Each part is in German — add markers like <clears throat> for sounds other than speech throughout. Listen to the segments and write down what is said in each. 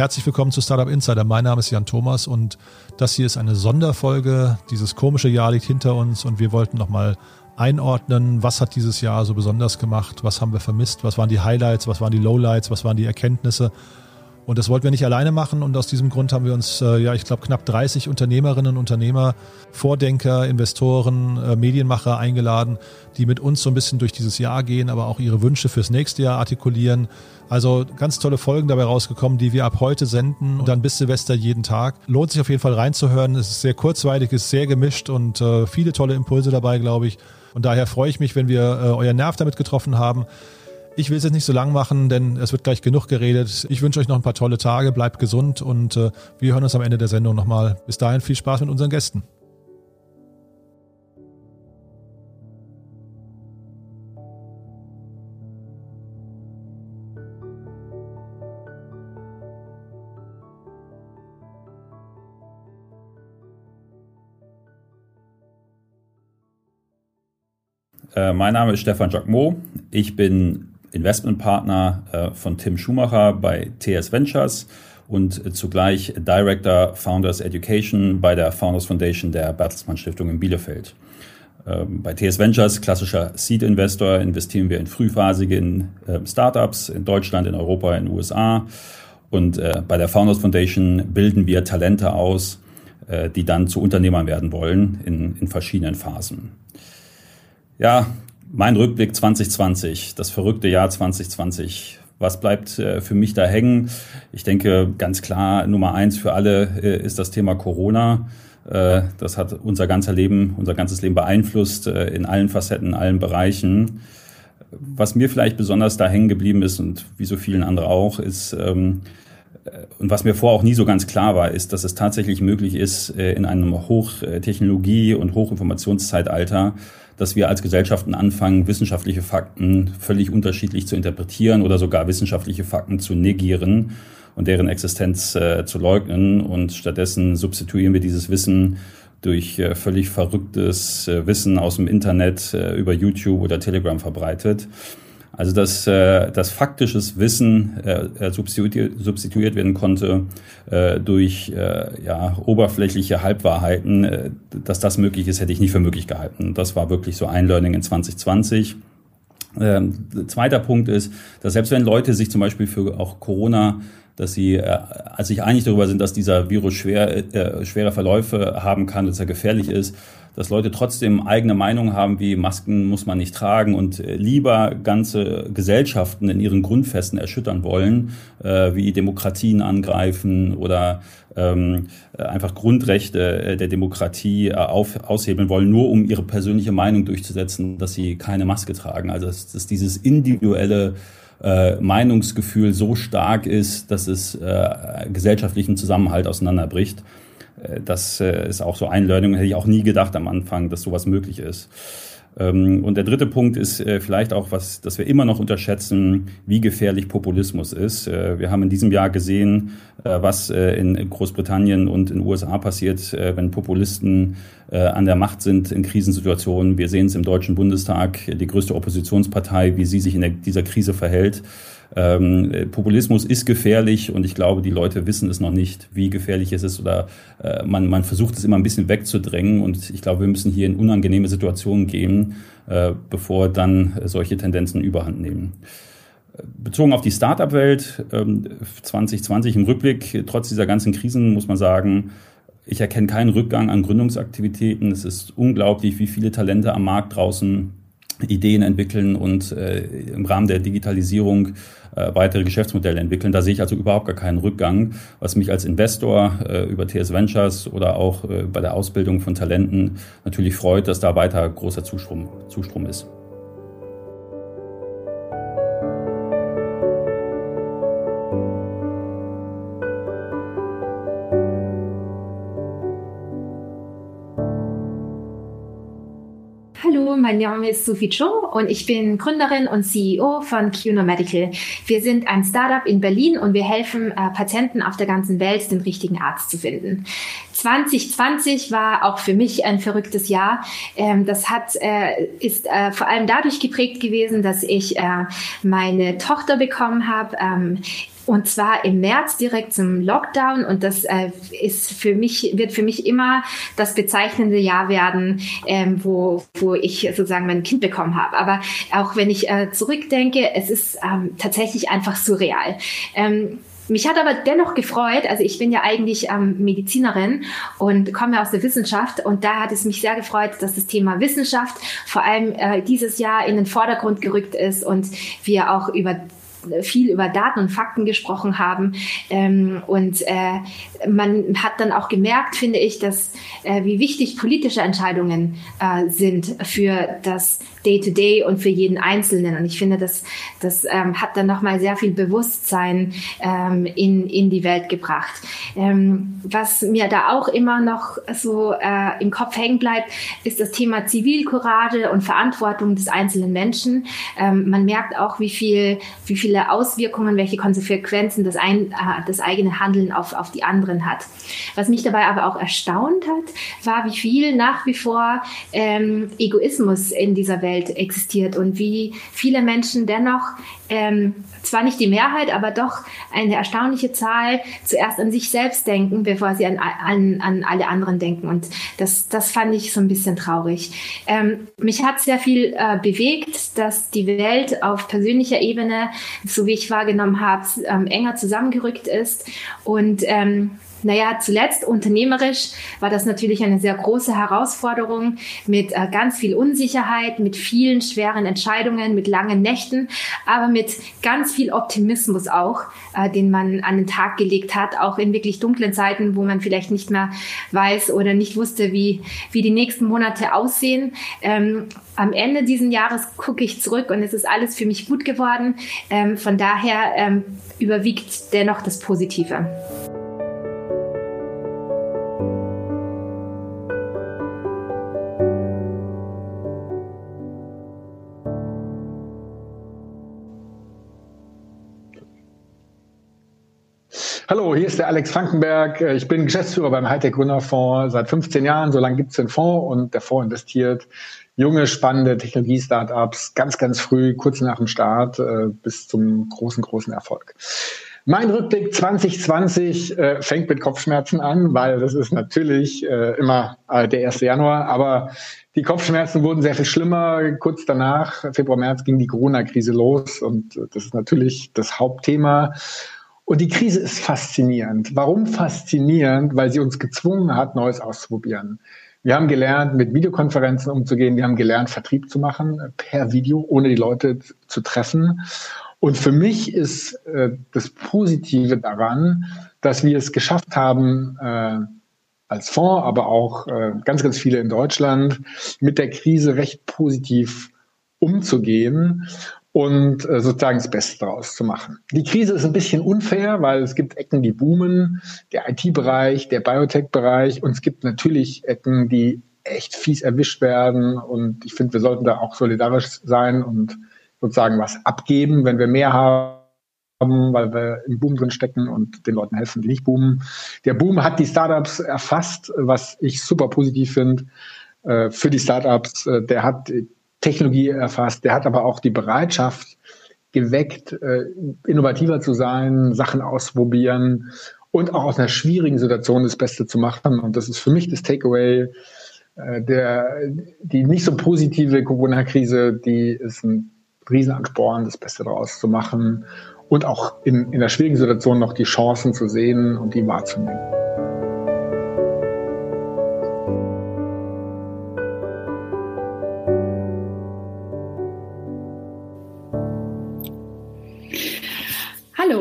Herzlich willkommen zu Startup Insider. Mein Name ist Jan Thomas und das hier ist eine Sonderfolge. Dieses komische Jahr liegt hinter uns und wir wollten nochmal einordnen, was hat dieses Jahr so besonders gemacht, was haben wir vermisst, was waren die Highlights, was waren die Lowlights, was waren die Erkenntnisse. Und das wollten wir nicht alleine machen und aus diesem Grund haben wir uns, äh, ja, ich glaube, knapp 30 Unternehmerinnen und Unternehmer, Vordenker, Investoren, äh, Medienmacher eingeladen, die mit uns so ein bisschen durch dieses Jahr gehen, aber auch ihre Wünsche fürs nächste Jahr artikulieren. Also ganz tolle Folgen dabei rausgekommen, die wir ab heute senden und dann bis Silvester jeden Tag. Lohnt sich auf jeden Fall reinzuhören. Es ist sehr kurzweilig, ist sehr gemischt und äh, viele tolle Impulse dabei, glaube ich. Und daher freue ich mich, wenn wir äh, euer Nerv damit getroffen haben. Ich will es jetzt nicht so lang machen, denn es wird gleich genug geredet. Ich wünsche euch noch ein paar tolle Tage, bleibt gesund und äh, wir hören uns am Ende der Sendung nochmal. Bis dahin viel Spaß mit unseren Gästen. Äh, mein Name ist Stefan Jacquemot. Ich bin Investmentpartner äh, von Tim Schumacher bei TS Ventures und äh, zugleich Director Founders Education bei der Founders Foundation der Bertelsmann Stiftung in Bielefeld. Ähm, bei TS Ventures, klassischer Seed-Investor, investieren wir in frühphasigen ähm, Startups in Deutschland, in Europa, in den USA. Und äh, bei der Founders Foundation bilden wir Talente aus, die dann zu Unternehmern werden wollen in, in verschiedenen Phasen. Ja, mein Rückblick 2020, das verrückte Jahr 2020. Was bleibt äh, für mich da hängen? Ich denke ganz klar, Nummer eins für alle äh, ist das Thema Corona. Äh, das hat unser ganzer Leben, unser ganzes Leben beeinflusst in allen Facetten, in allen Bereichen. Was mir vielleicht besonders da hängen geblieben ist und wie so vielen anderen auch, ist, ähm, und was mir vorher auch nie so ganz klar war, ist, dass es tatsächlich möglich ist, in einem Hochtechnologie- und Hochinformationszeitalter dass wir als Gesellschaften anfangen, wissenschaftliche Fakten völlig unterschiedlich zu interpretieren oder sogar wissenschaftliche Fakten zu negieren und deren Existenz äh, zu leugnen. Und stattdessen substituieren wir dieses Wissen durch äh, völlig verrücktes äh, Wissen aus dem Internet äh, über YouTube oder Telegram verbreitet. Also dass, äh, dass faktisches Wissen äh, äh, substituiert, substituiert werden konnte äh, durch äh, ja, oberflächliche Halbwahrheiten, äh, dass das möglich ist, hätte ich nicht für möglich gehalten. Das war wirklich so ein Learning in 2020. Ähm, zweiter Punkt ist, dass selbst wenn Leute sich zum Beispiel für auch Corona dass sie äh, sich einig darüber sind, dass dieser Virus schwer, äh, schwere Verläufe haben kann, dass er gefährlich ist, dass Leute trotzdem eigene Meinungen haben, wie Masken muss man nicht tragen und äh, lieber ganze Gesellschaften in ihren Grundfesten erschüttern wollen, äh, wie Demokratien angreifen oder ähm, äh, einfach Grundrechte äh, der Demokratie auf, aushebeln wollen, nur um ihre persönliche Meinung durchzusetzen, dass sie keine Maske tragen. Also dass, dass dieses individuelle äh, Meinungsgefühl so stark ist, dass es äh, gesellschaftlichen Zusammenhalt auseinanderbricht. Äh, das äh, ist auch so ein Learning, hätte ich auch nie gedacht am Anfang, dass sowas möglich ist. Ähm, und der dritte Punkt ist äh, vielleicht auch was, dass wir immer noch unterschätzen, wie gefährlich Populismus ist. Wir haben in diesem Jahr gesehen, was in Großbritannien und in den USA passiert, wenn Populisten an der Macht sind in Krisensituationen. Wir sehen es im Deutschen Bundestag, die größte Oppositionspartei, wie sie sich in dieser Krise verhält. Ähm, Populismus ist gefährlich und ich glaube, die Leute wissen es noch nicht, wie gefährlich es ist oder äh, man, man versucht es immer ein bisschen wegzudrängen und ich glaube, wir müssen hier in unangenehme Situationen gehen, äh, bevor dann solche Tendenzen überhand nehmen. Bezogen auf die Startup-Welt, ähm, 2020 im Rückblick, trotz dieser ganzen Krisen muss man sagen, ich erkenne keinen Rückgang an Gründungsaktivitäten. Es ist unglaublich, wie viele Talente am Markt draußen Ideen entwickeln und äh, im Rahmen der Digitalisierung äh, weitere Geschäftsmodelle entwickeln. Da sehe ich also überhaupt gar keinen Rückgang, was mich als Investor äh, über TS Ventures oder auch äh, bei der Ausbildung von Talenten natürlich freut, dass da weiter großer Zustrom, Zustrom ist. Mein Name ist Sophie Cho und ich bin Gründerin und CEO von QNO Medical. Wir sind ein Startup in Berlin und wir helfen äh, Patienten auf der ganzen Welt, den richtigen Arzt zu finden. 2020 war auch für mich ein verrücktes Jahr. Ähm, das hat, äh, ist äh, vor allem dadurch geprägt gewesen, dass ich äh, meine Tochter bekommen habe. Ähm, und zwar im März direkt zum Lockdown und das äh, ist für mich, wird für mich immer das bezeichnende Jahr werden, ähm, wo, wo ich sozusagen mein Kind bekommen habe. Aber auch wenn ich äh, zurückdenke, es ist ähm, tatsächlich einfach surreal. Ähm, mich hat aber dennoch gefreut, also ich bin ja eigentlich ähm, Medizinerin und komme aus der Wissenschaft und da hat es mich sehr gefreut, dass das Thema Wissenschaft vor allem äh, dieses Jahr in den Vordergrund gerückt ist und wir auch über viel über Daten und Fakten gesprochen haben. Ähm, und äh, man hat dann auch gemerkt, finde ich, dass äh, wie wichtig politische Entscheidungen äh, sind für das Day-to-Day -Day und für jeden Einzelnen. Und ich finde, das, das ähm, hat dann nochmal sehr viel Bewusstsein ähm, in, in die Welt gebracht. Ähm, was mir da auch immer noch so äh, im Kopf hängen bleibt, ist das Thema Zivilcourage und Verantwortung des einzelnen Menschen. Ähm, man merkt auch, wie viel, wie viele Auswirkungen, welche Konsequenzen das, ein, äh, das eigene Handeln auf, auf die anderen hat. Was mich dabei aber auch erstaunt hat, war, wie viel nach wie vor ähm, Egoismus in dieser Welt Welt existiert und wie viele Menschen dennoch, ähm, zwar nicht die Mehrheit, aber doch eine erstaunliche Zahl zuerst an sich selbst denken, bevor sie an, an, an alle anderen denken. Und das, das fand ich so ein bisschen traurig. Ähm, mich hat sehr viel äh, bewegt, dass die Welt auf persönlicher Ebene, so wie ich wahrgenommen habe, ähm, enger zusammengerückt ist und ähm, naja, zuletzt unternehmerisch war das natürlich eine sehr große Herausforderung mit äh, ganz viel Unsicherheit, mit vielen schweren Entscheidungen, mit langen Nächten, aber mit ganz viel Optimismus auch, äh, den man an den Tag gelegt hat, auch in wirklich dunklen Zeiten, wo man vielleicht nicht mehr weiß oder nicht wusste, wie, wie die nächsten Monate aussehen. Ähm, am Ende dieses Jahres gucke ich zurück und es ist alles für mich gut geworden. Ähm, von daher ähm, überwiegt dennoch das Positive. Hier ist der Alex Frankenberg. Ich bin Geschäftsführer beim Hightech Gründerfonds seit 15 Jahren. So lange gibt es den Fonds und der Fonds investiert junge, spannende Technologie-Startups ganz, ganz früh, kurz nach dem Start äh, bis zum großen, großen Erfolg. Mein Rückblick 2020 äh, fängt mit Kopfschmerzen an, weil das ist natürlich äh, immer äh, der 1. Januar, aber die Kopfschmerzen wurden sehr viel schlimmer. Kurz danach, Februar, März, ging die Corona-Krise los und äh, das ist natürlich das Hauptthema. Und die Krise ist faszinierend. Warum faszinierend? Weil sie uns gezwungen hat, Neues auszuprobieren. Wir haben gelernt, mit Videokonferenzen umzugehen. Wir haben gelernt, Vertrieb zu machen per Video, ohne die Leute zu treffen. Und für mich ist äh, das Positive daran, dass wir es geschafft haben, äh, als Fonds, aber auch äh, ganz, ganz viele in Deutschland, mit der Krise recht positiv umzugehen und äh, sozusagen das Beste daraus zu machen. Die Krise ist ein bisschen unfair, weil es gibt Ecken, die boomen, der IT-Bereich, der Biotech-Bereich und es gibt natürlich Ecken, die echt fies erwischt werden und ich finde, wir sollten da auch solidarisch sein und sozusagen was abgeben, wenn wir mehr haben weil wir im Boom drin stecken und den Leuten helfen, die nicht boomen. Der Boom hat die Startups erfasst, was ich super positiv finde äh, für die Startups. Äh, der hat Technologie erfasst, der hat aber auch die Bereitschaft geweckt, äh, innovativer zu sein, Sachen ausprobieren und auch aus einer schwierigen Situation das Beste zu machen. Und das ist für mich das Takeaway. Äh, der, die nicht so positive Corona-Krise, die ist ein Riesenansporn, das Beste daraus zu machen und auch in, in der schwierigen Situation noch die Chancen zu sehen und die wahrzunehmen.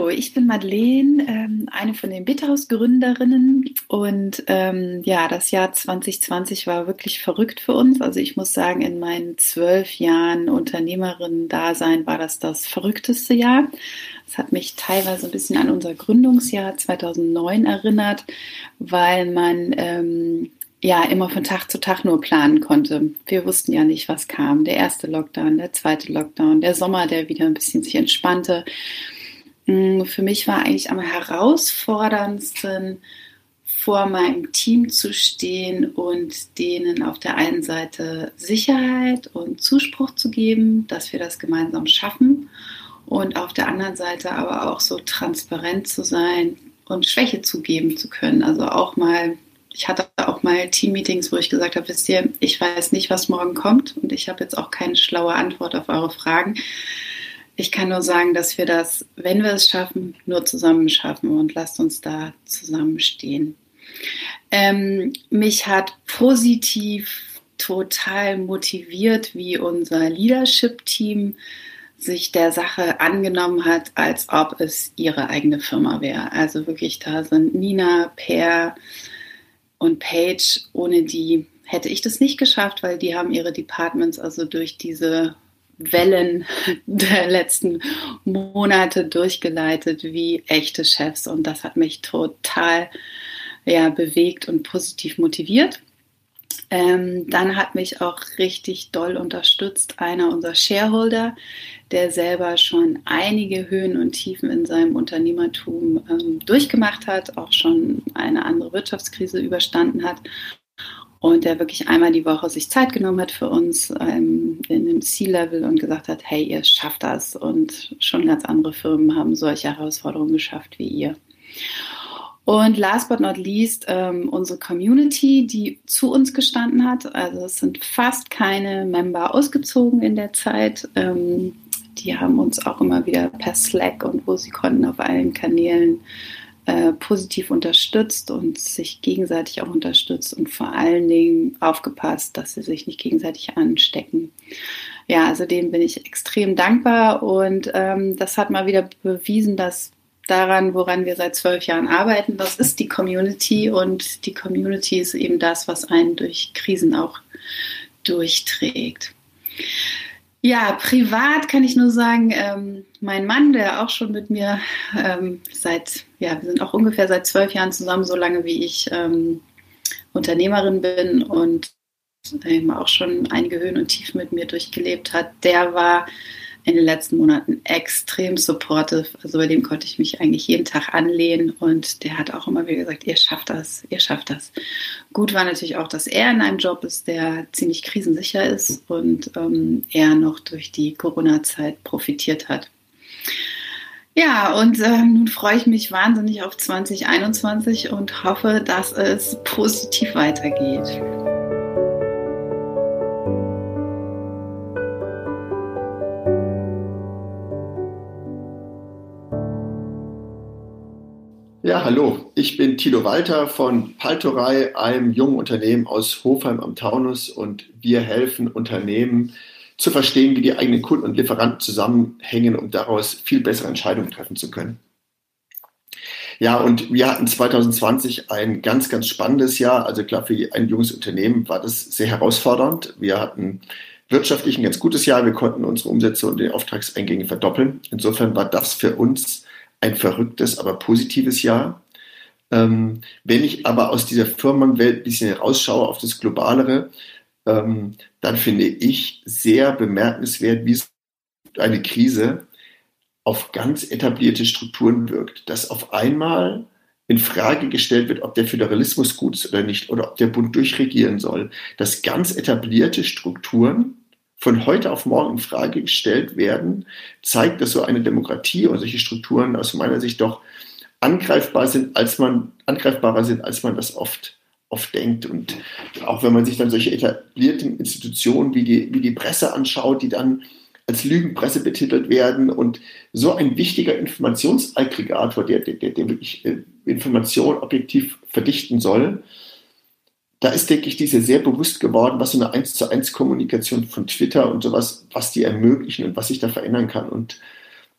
Ich bin Madeleine, ähm, eine von den Bitterhaus-Gründerinnen. Und ähm, ja, das Jahr 2020 war wirklich verrückt für uns. Also ich muss sagen, in meinen zwölf Jahren Unternehmerin-Dasein war das das verrückteste Jahr. Es hat mich teilweise ein bisschen an unser Gründungsjahr 2009 erinnert, weil man ähm, ja immer von Tag zu Tag nur planen konnte. Wir wussten ja nicht, was kam. Der erste Lockdown, der zweite Lockdown, der Sommer, der wieder ein bisschen sich entspannte. Mm, für mich war eigentlich am herausforderndsten, vor meinem Team zu stehen und denen auf der einen Seite Sicherheit und Zuspruch zu geben, dass wir das gemeinsam schaffen und auf der anderen Seite aber auch so transparent zu sein und Schwäche zugeben zu können. Also auch mal, ich hatte auch mal Teammeetings, wo ich gesagt habe, wisst ihr, ich weiß nicht, was morgen kommt und ich habe jetzt auch keine schlaue Antwort auf eure Fragen. Ich kann nur sagen, dass wir das, wenn wir es schaffen, nur zusammen schaffen und lasst uns da zusammenstehen. Ähm, mich hat positiv total motiviert, wie unser Leadership-Team sich der Sache angenommen hat, als ob es ihre eigene Firma wäre. Also wirklich, da sind Nina, Per und Paige, ohne die hätte ich das nicht geschafft, weil die haben ihre Departments also durch diese Wellen <laughs> der letzten Monate durchgeleitet wie echte Chefs und das hat mich total ja, bewegt und positiv motiviert. Ähm, dann hat mich auch richtig doll unterstützt einer unserer Shareholder, der selber schon einige Höhen und Tiefen in seinem Unternehmertum ähm, durchgemacht hat, auch schon eine andere Wirtschaftskrise überstanden hat und der wirklich einmal die Woche sich Zeit genommen hat für uns ähm, in dem C-Level und gesagt hat, hey, ihr schafft das und schon ganz andere Firmen haben solche Herausforderungen geschafft wie ihr. Und last but not least ähm, unsere Community, die zu uns gestanden hat. Also es sind fast keine Member ausgezogen in der Zeit. Ähm, die haben uns auch immer wieder per Slack und wo sie konnten auf allen Kanälen äh, positiv unterstützt und sich gegenseitig auch unterstützt und vor allen Dingen aufgepasst, dass sie sich nicht gegenseitig anstecken. Ja, also dem bin ich extrem dankbar und ähm, das hat mal wieder bewiesen, dass daran, woran wir seit zwölf Jahren arbeiten. Das ist die Community und die Community ist eben das, was einen durch Krisen auch durchträgt. Ja, privat kann ich nur sagen, ähm, mein Mann, der auch schon mit mir ähm, seit, ja, wir sind auch ungefähr seit zwölf Jahren zusammen, so lange wie ich ähm, Unternehmerin bin und eben auch schon einige Höhen und Tiefen mit mir durchgelebt hat, der war in den letzten Monaten extrem supportive. Also bei dem konnte ich mich eigentlich jeden Tag anlehnen und der hat auch immer wieder gesagt, ihr schafft das, ihr schafft das. Gut war natürlich auch, dass er in einem Job ist, der ziemlich krisensicher ist und ähm, er noch durch die Corona-Zeit profitiert hat. Ja, und äh, nun freue ich mich wahnsinnig auf 2021 und hoffe, dass es positiv weitergeht. Ja, hallo, ich bin Tilo Walter von Paltorei, einem jungen Unternehmen aus Hofheim am Taunus und wir helfen Unternehmen zu verstehen, wie die eigenen Kunden und Lieferanten zusammenhängen, um daraus viel bessere Entscheidungen treffen zu können. Ja, und wir hatten 2020 ein ganz, ganz spannendes Jahr. Also klar, für ein junges Unternehmen war das sehr herausfordernd. Wir hatten wirtschaftlich ein ganz gutes Jahr. Wir konnten unsere Umsätze und die Auftragseingänge verdoppeln. Insofern war das für uns ein verrücktes, aber positives Jahr. Ähm, wenn ich aber aus dieser Firmenwelt ein bisschen rausschaue auf das Globalere, ähm, dann finde ich sehr bemerkenswert, wie eine Krise auf ganz etablierte Strukturen wirkt. Dass auf einmal in Frage gestellt wird, ob der Föderalismus gut ist oder nicht, oder ob der Bund durchregieren soll. Dass ganz etablierte Strukturen von heute auf morgen in Frage gestellt werden, zeigt, dass so eine Demokratie und solche Strukturen aus meiner Sicht doch angreifbar sind, als man angreifbarer sind, als man das oft oft denkt. Und auch wenn man sich dann solche etablierten Institutionen wie die, wie die Presse anschaut, die dann als Lügenpresse betitelt werden und so ein wichtiger Informationsaggregator, der, der, der wirklich äh, Information objektiv verdichten soll, da ist, denke ich, diese sehr bewusst geworden, was so eine 1 zu 1 Kommunikation von Twitter und sowas, was die ermöglichen und was sich da verändern kann. Und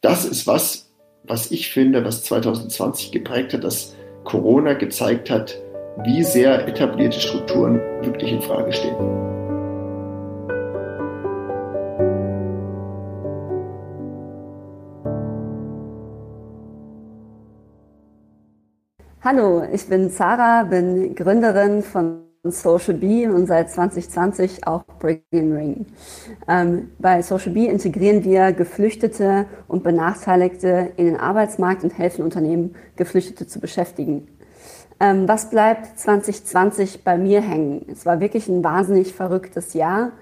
das ist was, was ich finde, was 2020 geprägt hat, dass Corona gezeigt hat, wie sehr etablierte Strukturen wirklich in Frage stehen. Hallo, ich bin Sarah, bin Gründerin von Social Bee und seit 2020 auch Bring Ring. Ähm, bei Social Bee integrieren wir Geflüchtete und Benachteiligte in den Arbeitsmarkt und helfen Unternehmen, Geflüchtete zu beschäftigen. Ähm, was bleibt 2020 bei mir hängen? Es war wirklich ein wahnsinnig verrücktes Jahr.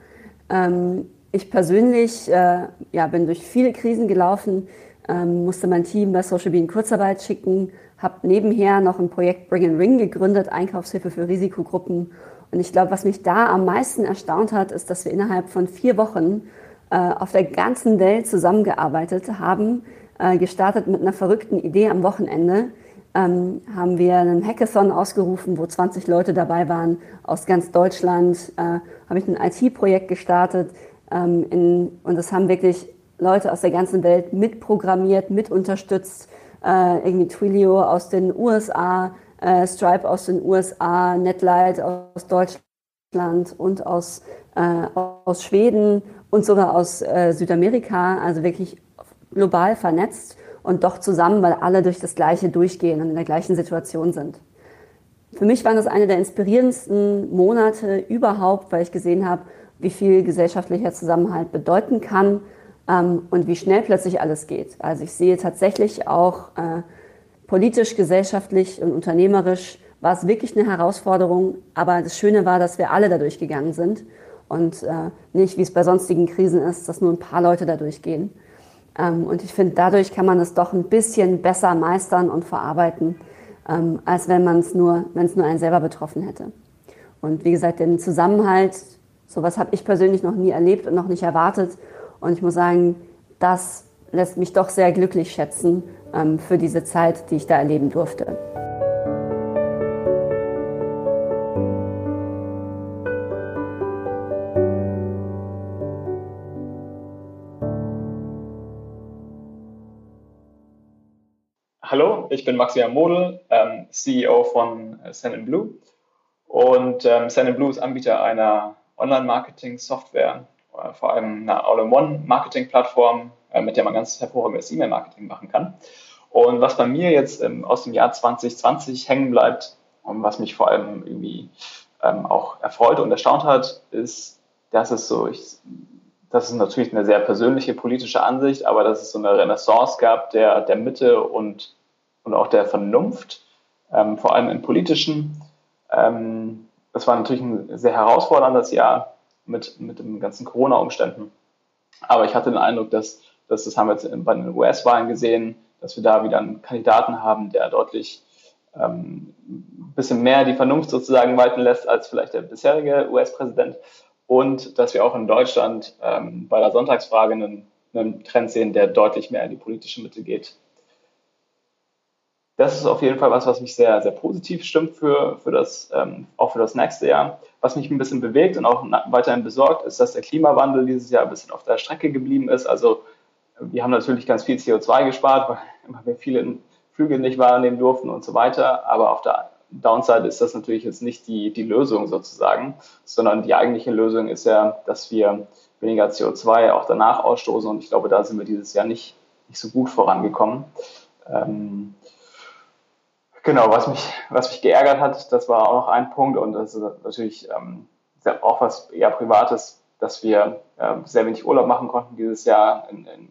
Ähm, ich persönlich äh, ja, bin durch viele Krisen gelaufen, ähm, musste mein Team bei Social Bee in Kurzarbeit schicken, habe nebenher noch ein Projekt Bring and Ring gegründet, Einkaufshilfe für Risikogruppen. Und ich glaube, was mich da am meisten erstaunt hat, ist, dass wir innerhalb von vier Wochen äh, auf der ganzen Welt zusammengearbeitet haben, äh, gestartet mit einer verrückten Idee am Wochenende. Ähm, haben wir einen Hackathon ausgerufen, wo 20 Leute dabei waren aus ganz Deutschland. Äh, habe ich ein IT-Projekt gestartet ähm, in, und das haben wirklich Leute aus der ganzen Welt mitprogrammiert, mit unterstützt. Äh, irgendwie Twilio aus den USA, äh, Stripe aus den USA, Netlight aus Deutschland und aus, äh, aus Schweden und sogar aus äh, Südamerika, also wirklich global vernetzt und doch zusammen, weil alle durch das Gleiche durchgehen und in der gleichen Situation sind. Für mich waren das eine der inspirierendsten Monate überhaupt, weil ich gesehen habe, wie viel gesellschaftlicher Zusammenhalt bedeuten kann und wie schnell plötzlich alles geht. Also ich sehe tatsächlich auch äh, politisch, gesellschaftlich und unternehmerisch war es wirklich eine Herausforderung, aber das Schöne war, dass wir alle dadurch gegangen sind und äh, nicht, wie es bei sonstigen Krisen ist, dass nur ein paar Leute dadurch gehen. Ähm, und ich finde, dadurch kann man es doch ein bisschen besser meistern und verarbeiten, ähm, als wenn man es nur, wenn es nur einen selber betroffen hätte. Und wie gesagt, den Zusammenhalt, sowas habe ich persönlich noch nie erlebt und noch nicht erwartet. Und ich muss sagen, das lässt mich doch sehr glücklich schätzen ähm, für diese Zeit, die ich da erleben durfte. Hallo, ich bin Maximilian Model, ähm, CEO von äh, Send Blue. Und ähm, Send Blue ist Anbieter einer Online-Marketing-Software, vor allem einer All-in-One-Marketing-Plattform, äh, mit der man ganz hervorragendes E-Mail-Marketing machen kann. Und was bei mir jetzt ähm, aus dem Jahr 2020 hängen bleibt und was mich vor allem irgendwie ähm, auch erfreut und erstaunt hat, ist, dass es so, ich, das ist natürlich eine sehr persönliche politische Ansicht, aber dass es so eine Renaissance gab der, der Mitte und, und auch der Vernunft, ähm, vor allem im politischen. Das war natürlich ein sehr herausforderndes Jahr mit, mit den ganzen Corona-Umständen. Aber ich hatte den Eindruck, dass, dass das haben wir jetzt bei den US-Wahlen gesehen, dass wir da wieder einen Kandidaten haben, der deutlich ähm, ein bisschen mehr die Vernunft sozusagen walten lässt als vielleicht der bisherige US-Präsident. Und dass wir auch in Deutschland ähm, bei der Sonntagsfrage einen, einen Trend sehen, der deutlich mehr in die politische Mitte geht. Das ist auf jeden Fall was, was mich sehr, sehr positiv stimmt für, für das, ähm, auch für das nächste Jahr. Was mich ein bisschen bewegt und auch weiterhin besorgt, ist, dass der Klimawandel dieses Jahr ein bisschen auf der Strecke geblieben ist. Also wir haben natürlich ganz viel CO2 gespart, weil <laughs> wir viele Flüge nicht wahrnehmen durften und so weiter. Aber auf der Downside ist das natürlich jetzt nicht die, die Lösung sozusagen, sondern die eigentliche Lösung ist ja, dass wir weniger CO2 auch danach ausstoßen. Und ich glaube, da sind wir dieses Jahr nicht, nicht so gut vorangekommen. Ähm, genau, was mich, was mich geärgert hat, das war auch noch ein Punkt und das ist natürlich ähm, auch was eher Privates, dass wir äh, sehr wenig Urlaub machen konnten dieses Jahr in, in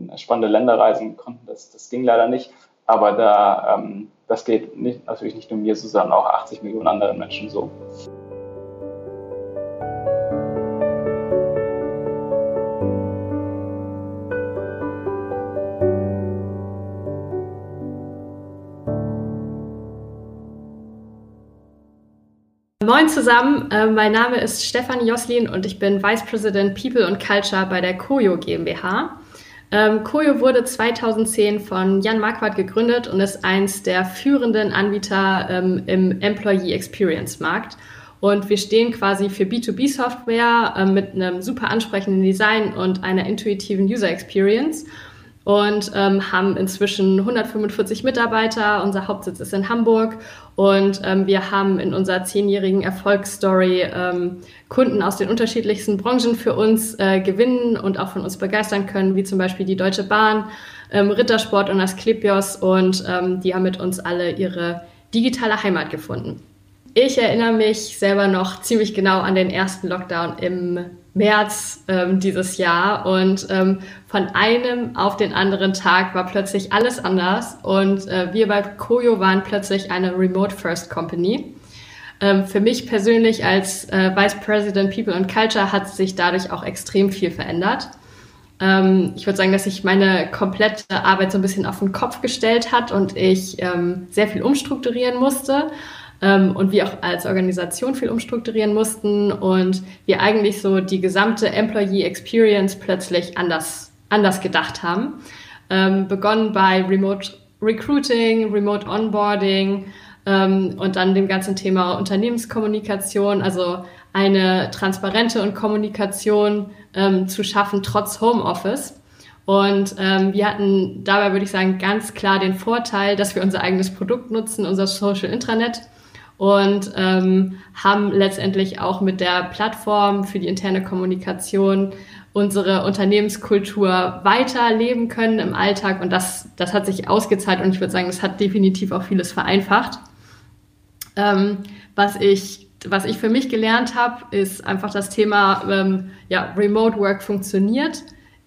in spannende Länder reisen konnten. Das, das ging leider nicht. Aber da, ähm, das geht nicht, natürlich nicht nur mir so, sondern auch 80 Millionen anderen Menschen so. Moin zusammen, äh, mein Name ist Stefan Joslin und ich bin Vice President People und Culture bei der Koyo GmbH. Ähm, Koyo wurde 2010 von Jan Marquardt gegründet und ist eins der führenden Anbieter ähm, im Employee Experience Markt. Und wir stehen quasi für B2B-Software äh, mit einem super ansprechenden Design und einer intuitiven User Experience und ähm, haben inzwischen 145 Mitarbeiter. Unser Hauptsitz ist in Hamburg und ähm, wir haben in unserer zehnjährigen Erfolgsstory ähm, Kunden aus den unterschiedlichsten Branchen für uns äh, gewinnen und auch von uns begeistern können, wie zum Beispiel die Deutsche Bahn, ähm, Rittersport und Asklepios und ähm, die haben mit uns alle ihre digitale Heimat gefunden. Ich erinnere mich selber noch ziemlich genau an den ersten Lockdown im März ähm, dieses Jahr und ähm, von einem auf den anderen Tag war plötzlich alles anders und äh, wir bei Koyo waren plötzlich eine Remote First Company. Ähm, für mich persönlich als äh, Vice President People and Culture hat sich dadurch auch extrem viel verändert. Ähm, ich würde sagen, dass sich meine komplette Arbeit so ein bisschen auf den Kopf gestellt hat und ich ähm, sehr viel umstrukturieren musste ähm, und wir auch als Organisation viel umstrukturieren mussten und wir eigentlich so die gesamte Employee Experience plötzlich anders, anders gedacht haben. Ähm, begonnen bei Remote Recruiting, Remote Onboarding ähm, und dann dem ganzen Thema Unternehmenskommunikation, also eine transparente und Kommunikation ähm, zu schaffen, trotz Homeoffice. Und ähm, wir hatten dabei, würde ich sagen, ganz klar den Vorteil, dass wir unser eigenes Produkt nutzen, unser Social Intranet und ähm, haben letztendlich auch mit der Plattform für die interne Kommunikation unsere Unternehmenskultur weiterleben können im Alltag und das, das hat sich ausgezahlt und ich würde sagen, das hat definitiv auch vieles vereinfacht. Ähm, was ich was ich für mich gelernt habe, ist einfach das Thema, ähm, ja, Remote Work funktioniert,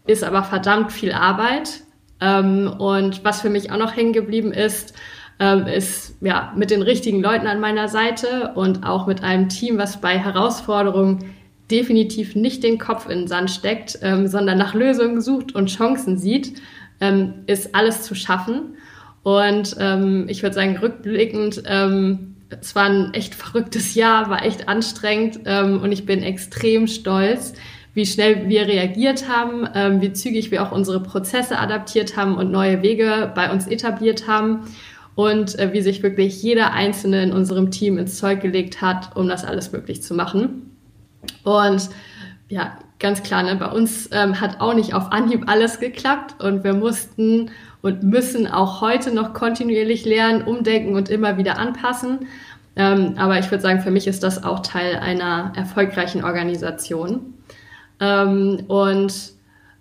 ist aber verdammt viel Arbeit. Ähm, und was für mich auch noch hängen geblieben ist, ähm, ist ja mit den richtigen Leuten an meiner Seite und auch mit einem Team, was bei Herausforderungen definitiv nicht den Kopf in den Sand steckt, ähm, sondern nach Lösungen sucht und Chancen sieht, ähm, ist alles zu schaffen. Und ähm, ich würde sagen, rückblickend, ähm, es war ein echt verrücktes Jahr, war echt anstrengend und ich bin extrem stolz, wie schnell wir reagiert haben, ähm, wie zügig wir auch unsere Prozesse adaptiert haben und neue Wege bei uns etabliert haben und äh, wie sich wirklich jeder Einzelne in unserem Team ins Zeug gelegt hat, um das alles möglich zu machen. Und ja, ganz klar, ne, bei uns ähm, hat auch nicht auf Anhieb alles geklappt und wir mussten und müssen auch heute noch kontinuierlich lernen, umdenken und immer wieder anpassen. Ähm, aber ich würde sagen, für mich ist das auch Teil einer erfolgreichen Organisation. Ähm, und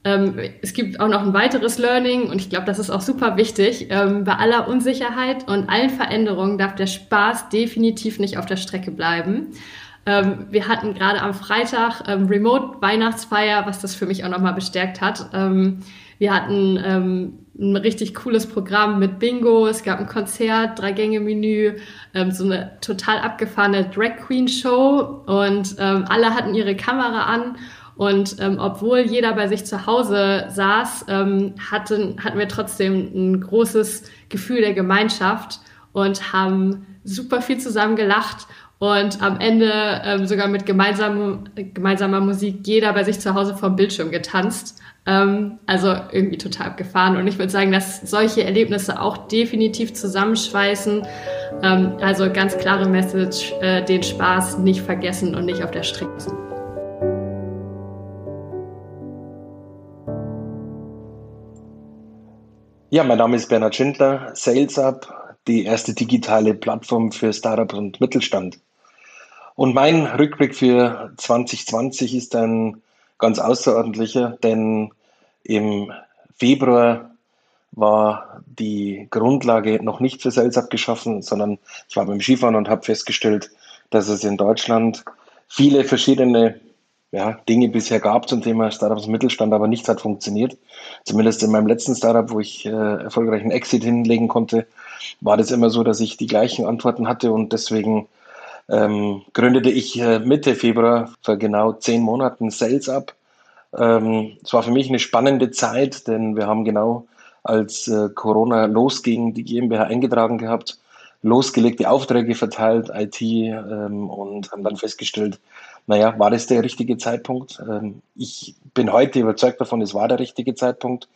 ähm, es gibt auch noch ein weiteres Learning und ich glaube, das ist auch super wichtig. Ähm, bei aller Unsicherheit und allen Veränderungen darf der Spaß definitiv nicht auf der Strecke bleiben. Ähm, wir hatten gerade am Freitag ähm, Remote Weihnachtsfeier, was das für mich auch nochmal bestärkt hat. Ähm, wir hatten ähm, ein richtig cooles Programm mit Bingo, es gab ein Konzert, Drei-Gänge-Menü, so eine total abgefahrene Drag Queen Show und alle hatten ihre Kamera an und ähm, obwohl jeder bei sich zu Hause saß, ähm, hatten, hatten wir trotzdem ein großes Gefühl der Gemeinschaft und haben super viel zusammen gelacht und am Ende ähm, sogar mit gemeinsamer, gemeinsamer Musik jeder bei sich zu Hause vom Bildschirm getanzt. Ähm, also irgendwie total abgefahren. Und ich würde sagen, dass solche Erlebnisse auch definitiv zusammenschweißen. Ähm, also ganz klare Message, äh, den Spaß nicht vergessen und nicht auf der Strecke. Ja, mein Name ist Bernhard Schindler, SalesUp, die erste digitale Plattform für Startup und Mittelstand. Und mein Rückblick für 2020 ist ein ganz außerordentlicher, denn im Februar war die Grundlage noch nicht für SalesUp geschaffen, sondern ich war beim Skifahren und habe festgestellt, dass es in Deutschland viele verschiedene ja, Dinge bisher gab zum Thema Startups Mittelstand, aber nichts hat funktioniert. Zumindest in meinem letzten Startup, wo ich äh, erfolgreichen Exit hinlegen konnte, war das immer so, dass ich die gleichen Antworten hatte und deswegen ähm, gründete ich äh, Mitte Februar vor genau zehn Monaten Sales Up. Ähm, es war für mich eine spannende Zeit, denn wir haben genau als äh, Corona losging, die GmbH eingetragen gehabt, losgelegte Aufträge verteilt, IT ähm, und haben dann festgestellt, naja, war das der richtige Zeitpunkt? Ähm, ich bin heute überzeugt davon, es war der richtige Zeitpunkt.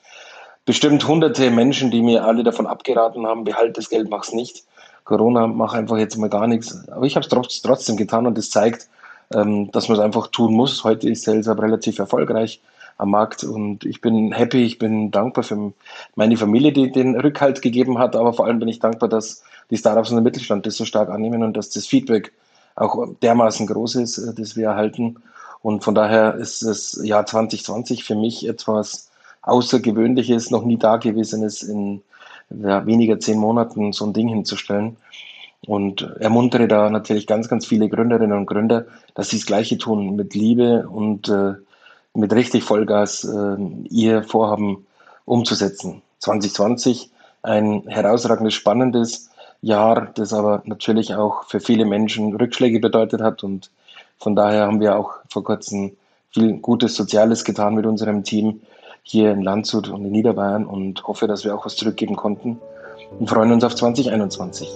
Bestimmt hunderte Menschen, die mir alle davon abgeraten haben, behalt das Geld, mach's nicht. Corona, mach einfach jetzt mal gar nichts. Aber ich habe es trotzdem getan und das zeigt, ähm, dass man es einfach tun muss. Heute ist Sales relativ erfolgreich am Markt und ich bin happy, ich bin dankbar für meine Familie, die den Rückhalt gegeben hat, aber vor allem bin ich dankbar, dass die Startups und der Mittelstand das so stark annehmen und dass das Feedback auch dermaßen groß ist, äh, das wir erhalten. Und von daher ist das Jahr 2020 für mich etwas Außergewöhnliches, noch nie Dagewesenes in ja, weniger zehn Monaten so ein Ding hinzustellen. Und ermuntere da natürlich ganz, ganz viele Gründerinnen und Gründer, dass sie das Gleiche tun, mit Liebe und äh, mit richtig Vollgas äh, ihr Vorhaben umzusetzen. 2020 ein herausragendes, spannendes Jahr, das aber natürlich auch für viele Menschen Rückschläge bedeutet hat. Und von daher haben wir auch vor kurzem viel Gutes Soziales getan mit unserem Team hier in Landshut und in Niederbayern und hoffe, dass wir auch was zurückgeben konnten und freuen uns auf 2021.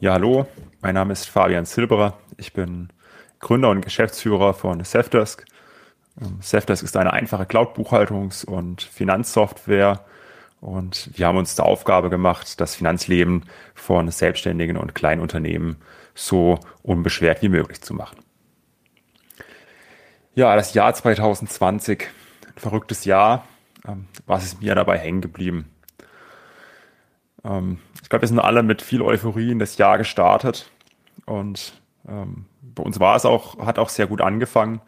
Ja, hallo, mein Name ist Fabian Silberer. Ich bin Gründer und Geschäftsführer von Safdesk. Ähm, Safdesk ist eine einfache Cloud-Buchhaltungs- und Finanzsoftware. Und wir haben uns zur Aufgabe gemacht, das Finanzleben von Selbstständigen und Kleinunternehmen so unbeschwert wie möglich zu machen. Ja, das Jahr 2020, ein verrücktes Jahr. Ähm, was ist mir dabei hängen geblieben? Ähm, ich glaube, wir sind alle mit viel Euphorie in das Jahr gestartet und ähm, bei uns war es auch, hat auch sehr gut angefangen.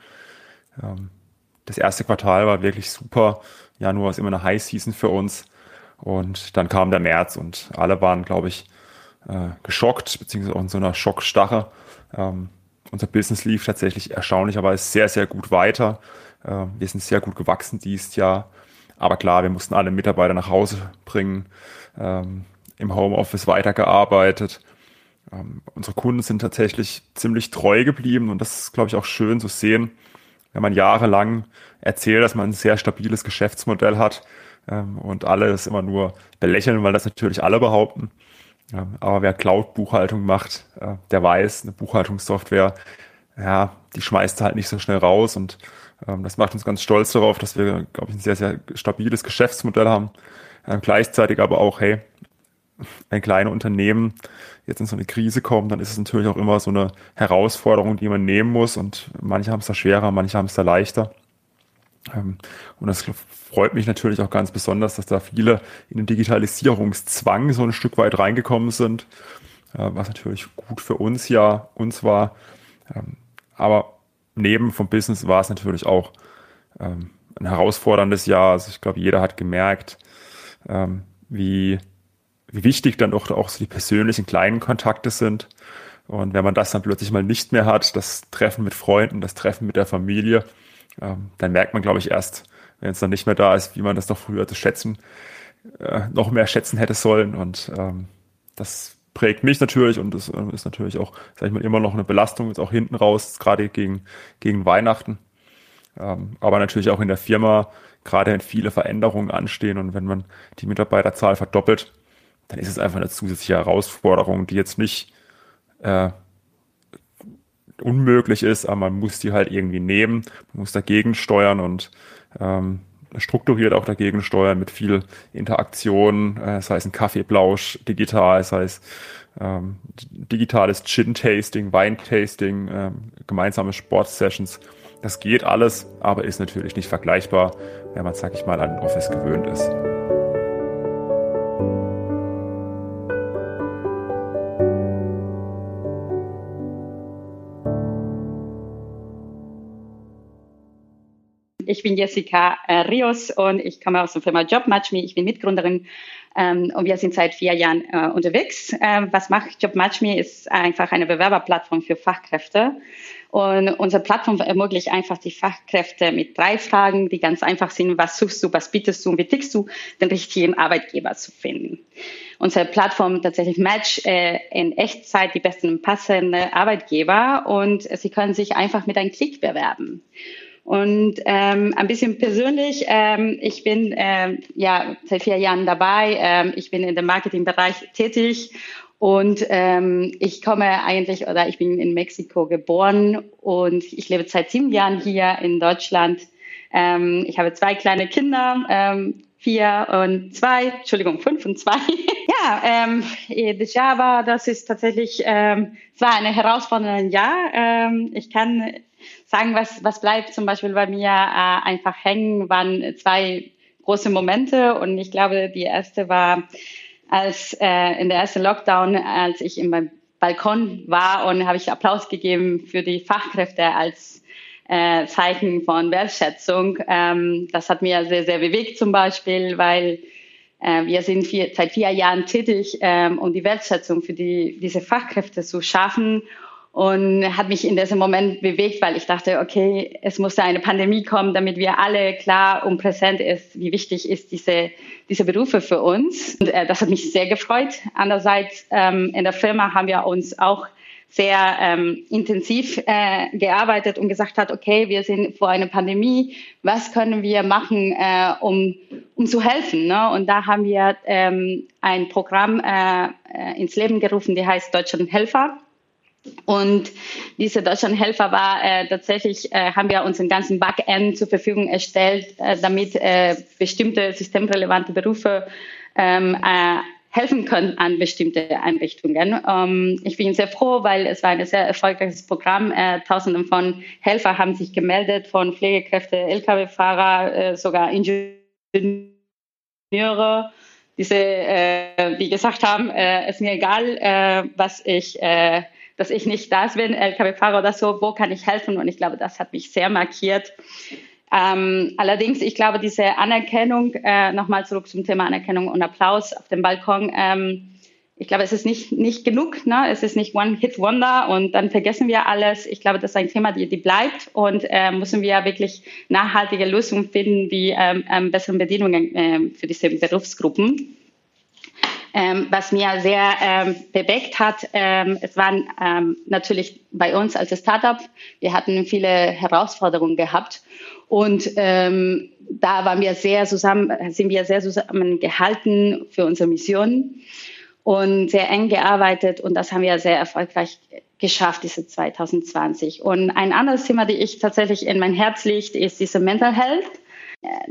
Ähm, das erste Quartal war wirklich super. Januar ist immer eine High Season für uns. Und dann kam der März und alle waren, glaube ich, äh, geschockt, beziehungsweise auch in so einer Schockstache. Ähm, unser Business lief tatsächlich erstaunlicherweise sehr, sehr gut weiter. Äh, wir sind sehr gut gewachsen dieses Jahr. Aber klar, wir mussten alle Mitarbeiter nach Hause bringen, ähm, im Homeoffice weitergearbeitet. Ähm, unsere Kunden sind tatsächlich ziemlich treu geblieben und das ist, glaube ich, auch schön zu sehen, wenn man jahrelang erzählt, dass man ein sehr stabiles Geschäftsmodell hat ähm, und alle es immer nur belächeln, weil das natürlich alle behaupten. Ähm, aber wer Cloud-Buchhaltung macht, äh, der weiß, eine Buchhaltungssoftware, ja, die schmeißt halt nicht so schnell raus und ähm, das macht uns ganz stolz darauf, dass wir, glaube ich, ein sehr, sehr stabiles Geschäftsmodell haben. Ähm, gleichzeitig aber auch, hey, ein kleines Unternehmen jetzt in so eine Krise kommt, dann ist es natürlich auch immer so eine Herausforderung, die man nehmen muss. Und manche haben es da schwerer, manche haben es da leichter. Ähm, und das freut mich natürlich auch ganz besonders, dass da viele in den Digitalisierungszwang so ein Stück weit reingekommen sind, äh, was natürlich gut für uns ja uns war. Ähm, aber neben vom Business war es natürlich auch ähm, ein herausforderndes Jahr. Also ich glaube, jeder hat gemerkt, wie wie wichtig dann auch, auch so die persönlichen kleinen Kontakte sind. Und wenn man das dann plötzlich mal nicht mehr hat, das Treffen mit Freunden, das Treffen mit der Familie, ähm, dann merkt man, glaube ich, erst, wenn es dann nicht mehr da ist, wie man das doch früher zu schätzen, äh, noch mehr schätzen hätte sollen. Und ähm, das prägt mich natürlich und das ist natürlich auch, sag ich mal, immer noch eine Belastung, jetzt auch hinten raus, gerade gegen, gegen Weihnachten. Ähm, aber natürlich auch in der Firma, gerade wenn viele Veränderungen anstehen und wenn man die Mitarbeiterzahl verdoppelt, dann ist es einfach eine zusätzliche Herausforderung, die jetzt nicht äh, unmöglich ist, aber man muss die halt irgendwie nehmen, man muss dagegen steuern und ähm, strukturiert auch dagegen steuern mit viel Interaktion, äh, sei es ein Kaffeeblausch digital, sei es ähm, digitales Gin-Tasting, Wein-Tasting, äh, gemeinsame Sportsessions. Das geht alles, aber ist natürlich nicht vergleichbar, wenn man, sag ich mal, an Office gewöhnt ist. Ich bin Jessica äh, Rios und ich komme aus der Firma JobMatchMe. Ich bin Mitgründerin ähm, und wir sind seit vier Jahren äh, unterwegs. Ähm, was macht JobMatchMe? Ist einfach eine Bewerberplattform für Fachkräfte. Und unsere Plattform ermöglicht einfach die Fachkräfte mit drei Fragen, die ganz einfach sind. Was suchst du, was bietest du und wie tickst du, den richtigen Arbeitgeber zu finden. Unsere Plattform tatsächlich matcht äh, in Echtzeit die besten passenden Arbeitgeber und sie können sich einfach mit einem Klick bewerben. Und ähm, ein bisschen persönlich, ähm, ich bin ähm, ja seit vier Jahren dabei. Ähm, ich bin in dem Marketingbereich tätig und ähm, ich komme eigentlich oder ich bin in Mexiko geboren und ich lebe seit sieben Jahren hier in Deutschland. Ähm, ich habe zwei kleine Kinder, ähm, vier und zwei, Entschuldigung, fünf und zwei. <laughs> ja, <laughs> ähm, das Jahr war, das ist tatsächlich, ähm, es war ein herausforderndes Jahr. Ähm, ich kann sagen, was, was bleibt zum Beispiel bei mir äh, einfach hängen, waren zwei große Momente. Und ich glaube, die erste war, als äh, in der ersten Lockdown, als ich im Balkon war und habe ich Applaus gegeben für die Fachkräfte als äh, Zeichen von Wertschätzung. Ähm, das hat mir sehr, sehr bewegt zum Beispiel, weil äh, wir sind vier, seit vier Jahren tätig, ähm, um die Wertschätzung für die, diese Fachkräfte zu schaffen. Und hat mich in diesem Moment bewegt, weil ich dachte, okay, es musste eine Pandemie kommen, damit wir alle klar und präsent ist, wie wichtig ist diese, diese Berufe für uns. Und äh, das hat mich sehr gefreut. Andererseits ähm, in der Firma haben wir uns auch sehr ähm, intensiv äh, gearbeitet und gesagt hat, okay, wir sind vor einer Pandemie, was können wir machen, äh, um, um zu helfen? Ne? Und da haben wir ähm, ein Programm äh, äh ins Leben gerufen, die heißt Deutschland Helfer. Und diese Deutschlandhelfer war äh, tatsächlich, äh, haben wir unseren ganzen Backend zur Verfügung erstellt, äh, damit äh, bestimmte systemrelevante Berufe ähm, äh, helfen können an bestimmte Einrichtungen. Ähm, ich bin sehr froh, weil es war ein sehr erfolgreiches Programm. Äh, Tausende von Helfer haben sich gemeldet, von Pflegekräfte, Lkw-Fahrer, äh, sogar Ingenieure, diese, äh, die gesagt haben, äh, ist mir egal, äh, was ich, äh, dass ich nicht da bin, Lkw-Fahrer oder so, wo kann ich helfen? Und ich glaube, das hat mich sehr markiert. Ähm, allerdings, ich glaube, diese Anerkennung, äh, nochmal zurück zum Thema Anerkennung und Applaus auf dem Balkon, ähm, ich glaube, es ist nicht, nicht genug, ne? es ist nicht One-Hit-Wonder und dann vergessen wir alles. Ich glaube, das ist ein Thema, die, die bleibt und äh, müssen wir wirklich nachhaltige Lösungen finden, wie ähm, ähm, bessere Bedingungen äh, für diese Berufsgruppen. Ähm, was mir sehr ähm, bewegt hat, ähm, es waren ähm, natürlich bei uns als Startup, wir hatten viele Herausforderungen gehabt und ähm, da waren wir sehr zusammen, sind wir sehr zusammengehalten für unsere Mission und sehr eng gearbeitet und das haben wir sehr erfolgreich geschafft, diese 2020. Und ein anderes Thema, die ich tatsächlich in mein Herz liegt, ist diese Mental Health.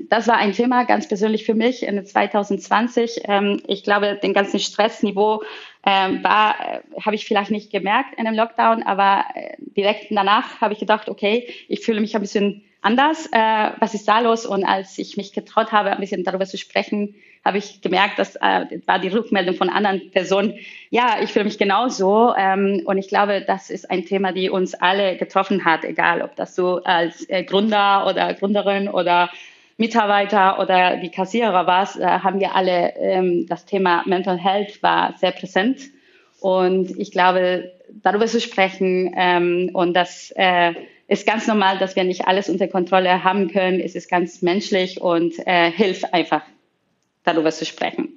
Das war ein Thema ganz persönlich für mich in 2020. Ähm, ich glaube, den ganzen Stressniveau ähm, war, äh, habe ich vielleicht nicht gemerkt in dem Lockdown, aber äh, direkt danach habe ich gedacht, okay, ich fühle mich ein bisschen anders. Äh, was ist da los? Und als ich mich getraut habe, ein bisschen darüber zu sprechen, habe ich gemerkt, dass äh, war die Rückmeldung von anderen Personen, ja, ich fühle mich genauso. Ähm, und ich glaube, das ist ein Thema, die uns alle getroffen hat, egal ob das so als Gründer oder Gründerin oder Mitarbeiter oder die Kassierer warst, äh, haben wir alle ähm, das Thema Mental Health war sehr präsent. Und ich glaube, darüber zu sprechen ähm, und das äh, ist ganz normal, dass wir nicht alles unter Kontrolle haben können. Es ist ganz menschlich und äh, hilft einfach, darüber zu sprechen.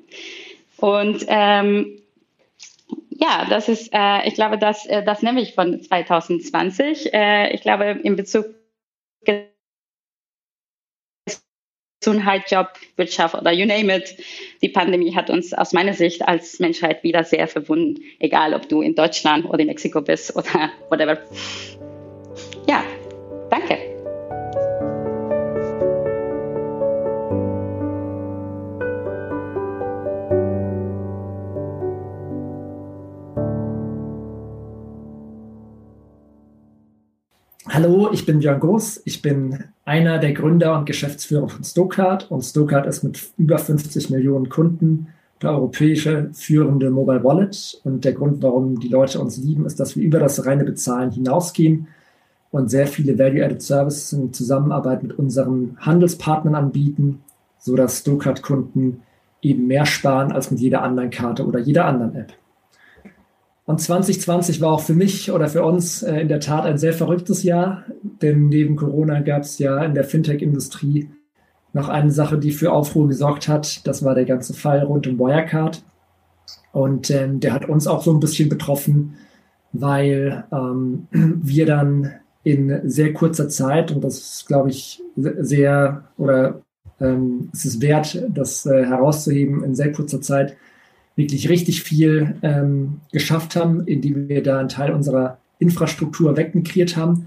Und ähm, ja, das ist, äh, ich glaube, das, äh, das nehme ich von 2020. Äh, ich glaube, in Bezug Gesundheit, Job, Wirtschaft oder you name it. Die Pandemie hat uns aus meiner Sicht als Menschheit wieder sehr verwunden, egal ob du in Deutschland oder in Mexiko bist oder whatever. Ich bin Björn Goos. Ich bin einer der Gründer und Geschäftsführer von Stokart. Und Stokart ist mit über 50 Millionen Kunden der europäische führende Mobile Wallet. Und der Grund, warum die Leute uns lieben, ist, dass wir über das reine Bezahlen hinausgehen und sehr viele Value-Added Services in Zusammenarbeit mit unseren Handelspartnern anbieten, sodass Stokart-Kunden eben mehr sparen als mit jeder anderen Karte oder jeder anderen App. Und 2020 war auch für mich oder für uns äh, in der Tat ein sehr verrücktes Jahr, denn neben Corona gab es ja in der Fintech-Industrie noch eine Sache, die für Aufruhr gesorgt hat. Das war der ganze Fall rund um Wirecard. Und ähm, der hat uns auch so ein bisschen betroffen, weil ähm, <clears throat> wir dann in sehr kurzer Zeit, und das ist, glaube ich, sehr, oder ähm, es ist wert, das äh, herauszuheben, in sehr kurzer Zeit wirklich richtig viel ähm, geschafft haben, indem wir da einen Teil unserer Infrastruktur wegmigriert haben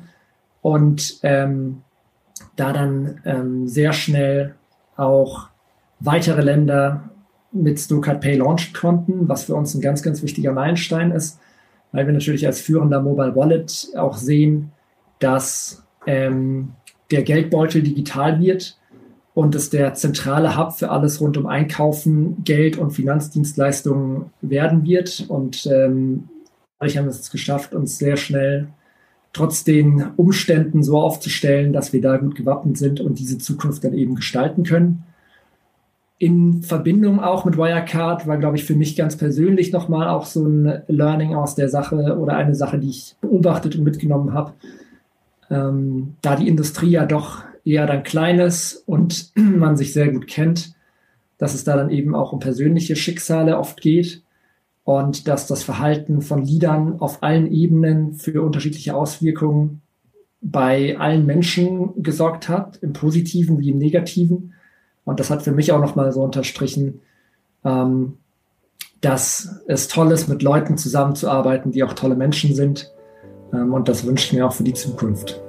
und ähm, da dann ähm, sehr schnell auch weitere Länder mit Snowcard Pay launchen konnten, was für uns ein ganz, ganz wichtiger Meilenstein ist, weil wir natürlich als führender Mobile Wallet auch sehen, dass ähm, der Geldbeutel digital wird und es der zentrale Hub für alles rund um Einkaufen, Geld und Finanzdienstleistungen werden wird. Und ähm, dadurch haben es geschafft, uns sehr schnell trotz den Umständen so aufzustellen, dass wir da gut gewappnet sind und diese Zukunft dann eben gestalten können. in Verbindung auch mit Wirecard war, glaube ich, für mich ganz persönlich nochmal auch so ein Learning aus der Sache oder eine Sache, die ich beobachtet und mitgenommen habe. Ähm, da die Industrie ja doch eher dann klein ist und <clears throat> man sich sehr gut kennt, dass es da dann eben auch um persönliche Schicksale oft geht und dass das Verhalten von Leadern auf allen Ebenen für unterschiedliche Auswirkungen bei allen Menschen gesorgt hat, im positiven wie im negativen. Und das hat für mich auch nochmal so unterstrichen, ähm, dass es toll ist, mit Leuten zusammenzuarbeiten, die auch tolle Menschen sind. Ähm, und das wünsche ich mir auch für die Zukunft.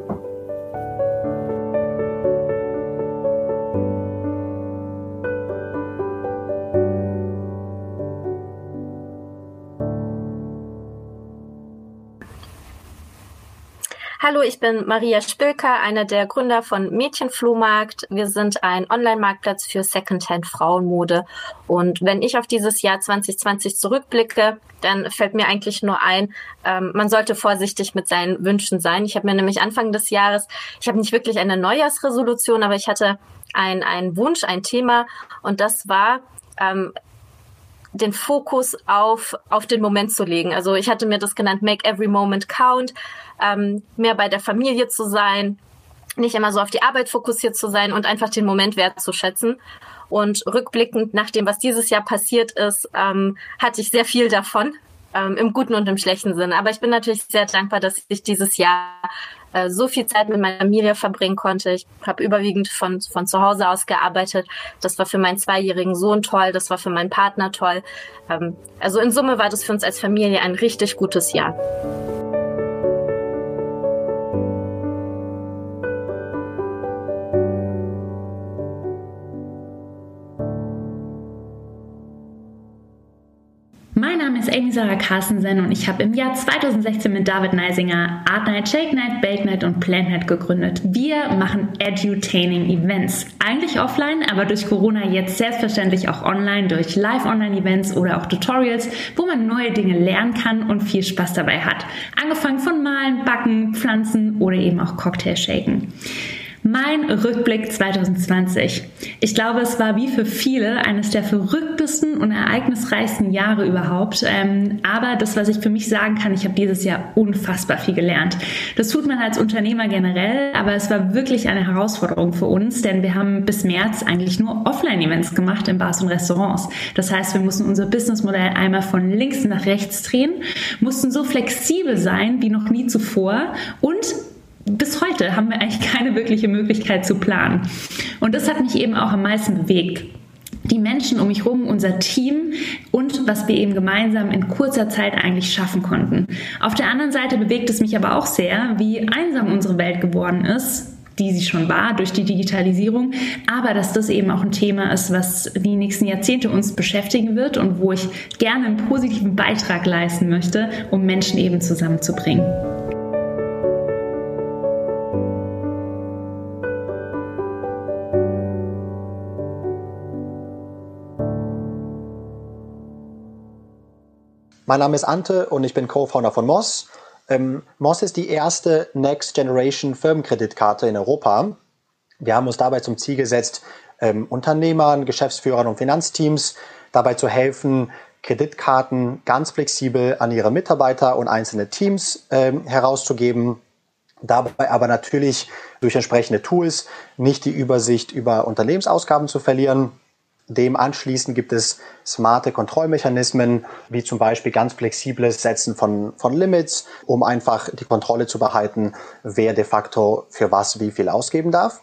Hallo, ich bin Maria Spilker, einer der Gründer von Mädchenflohmarkt. Wir sind ein Online-Marktplatz für Secondhand Frauenmode. Und wenn ich auf dieses Jahr 2020 zurückblicke, dann fällt mir eigentlich nur ein, ähm, man sollte vorsichtig mit seinen Wünschen sein. Ich habe mir nämlich Anfang des Jahres, ich habe nicht wirklich eine Neujahrsresolution, aber ich hatte ein, Wunsch, ein Thema und das war, ähm, den Fokus auf, auf den Moment zu legen. Also ich hatte mir das genannt, make every moment count, ähm, mehr bei der Familie zu sein, nicht immer so auf die Arbeit fokussiert zu sein und einfach den Moment wertzuschätzen. Und rückblickend nach dem, was dieses Jahr passiert ist, ähm, hatte ich sehr viel davon, ähm, im guten und im schlechten Sinne. Aber ich bin natürlich sehr dankbar, dass ich dieses Jahr äh, so viel Zeit mit meiner Familie verbringen konnte. Ich habe überwiegend von, von zu Hause aus gearbeitet. Das war für meinen zweijährigen Sohn toll, das war für meinen Partner toll. Ähm, also in Summe war das für uns als Familie ein richtig gutes Jahr. Ist Amy Sarah Carstensen und ich habe im Jahr 2016 mit David Neisinger Art Night, Shake Night, Bake Night und Plant Night gegründet. Wir machen Edutaining Events. Eigentlich offline, aber durch Corona jetzt selbstverständlich auch online durch Live-Online-Events oder auch Tutorials, wo man neue Dinge lernen kann und viel Spaß dabei hat. Angefangen von Malen, Backen, Pflanzen oder eben auch Cocktail shaken. Mein Rückblick 2020. Ich glaube, es war wie für viele eines der verrücktesten und ereignisreichsten Jahre überhaupt. Ähm, aber das, was ich für mich sagen kann, ich habe dieses Jahr unfassbar viel gelernt. Das tut man als Unternehmer generell, aber es war wirklich eine Herausforderung für uns, denn wir haben bis März eigentlich nur Offline-Events gemacht in Bars und Restaurants. Das heißt, wir mussten unser Businessmodell einmal von links nach rechts drehen, mussten so flexibel sein wie noch nie zuvor und bis heute haben wir eigentlich keine wirkliche Möglichkeit zu planen. Und das hat mich eben auch am meisten bewegt die Menschen um mich herum, unser Team und was wir eben gemeinsam in kurzer Zeit eigentlich schaffen konnten. Auf der anderen Seite bewegt es mich aber auch sehr, wie einsam unsere Welt geworden ist, die sie schon war durch die Digitalisierung, aber dass das eben auch ein Thema ist, was die nächsten Jahrzehnte uns beschäftigen wird und wo ich gerne einen positiven Beitrag leisten möchte, um Menschen eben zusammenzubringen. Mein Name ist Ante und ich bin Co-Founder von Moss. Ähm, Moss ist die erste Next Generation Firmenkreditkarte in Europa. Wir haben uns dabei zum Ziel gesetzt, ähm, Unternehmern, Geschäftsführern und Finanzteams dabei zu helfen, Kreditkarten ganz flexibel an ihre Mitarbeiter und einzelne Teams ähm, herauszugeben. Dabei aber natürlich durch entsprechende Tools nicht die Übersicht über Unternehmensausgaben zu verlieren dem anschließend gibt es smarte Kontrollmechanismen, wie zum Beispiel ganz flexibles Setzen von, von Limits, um einfach die Kontrolle zu behalten, wer de facto für was wie viel ausgeben darf.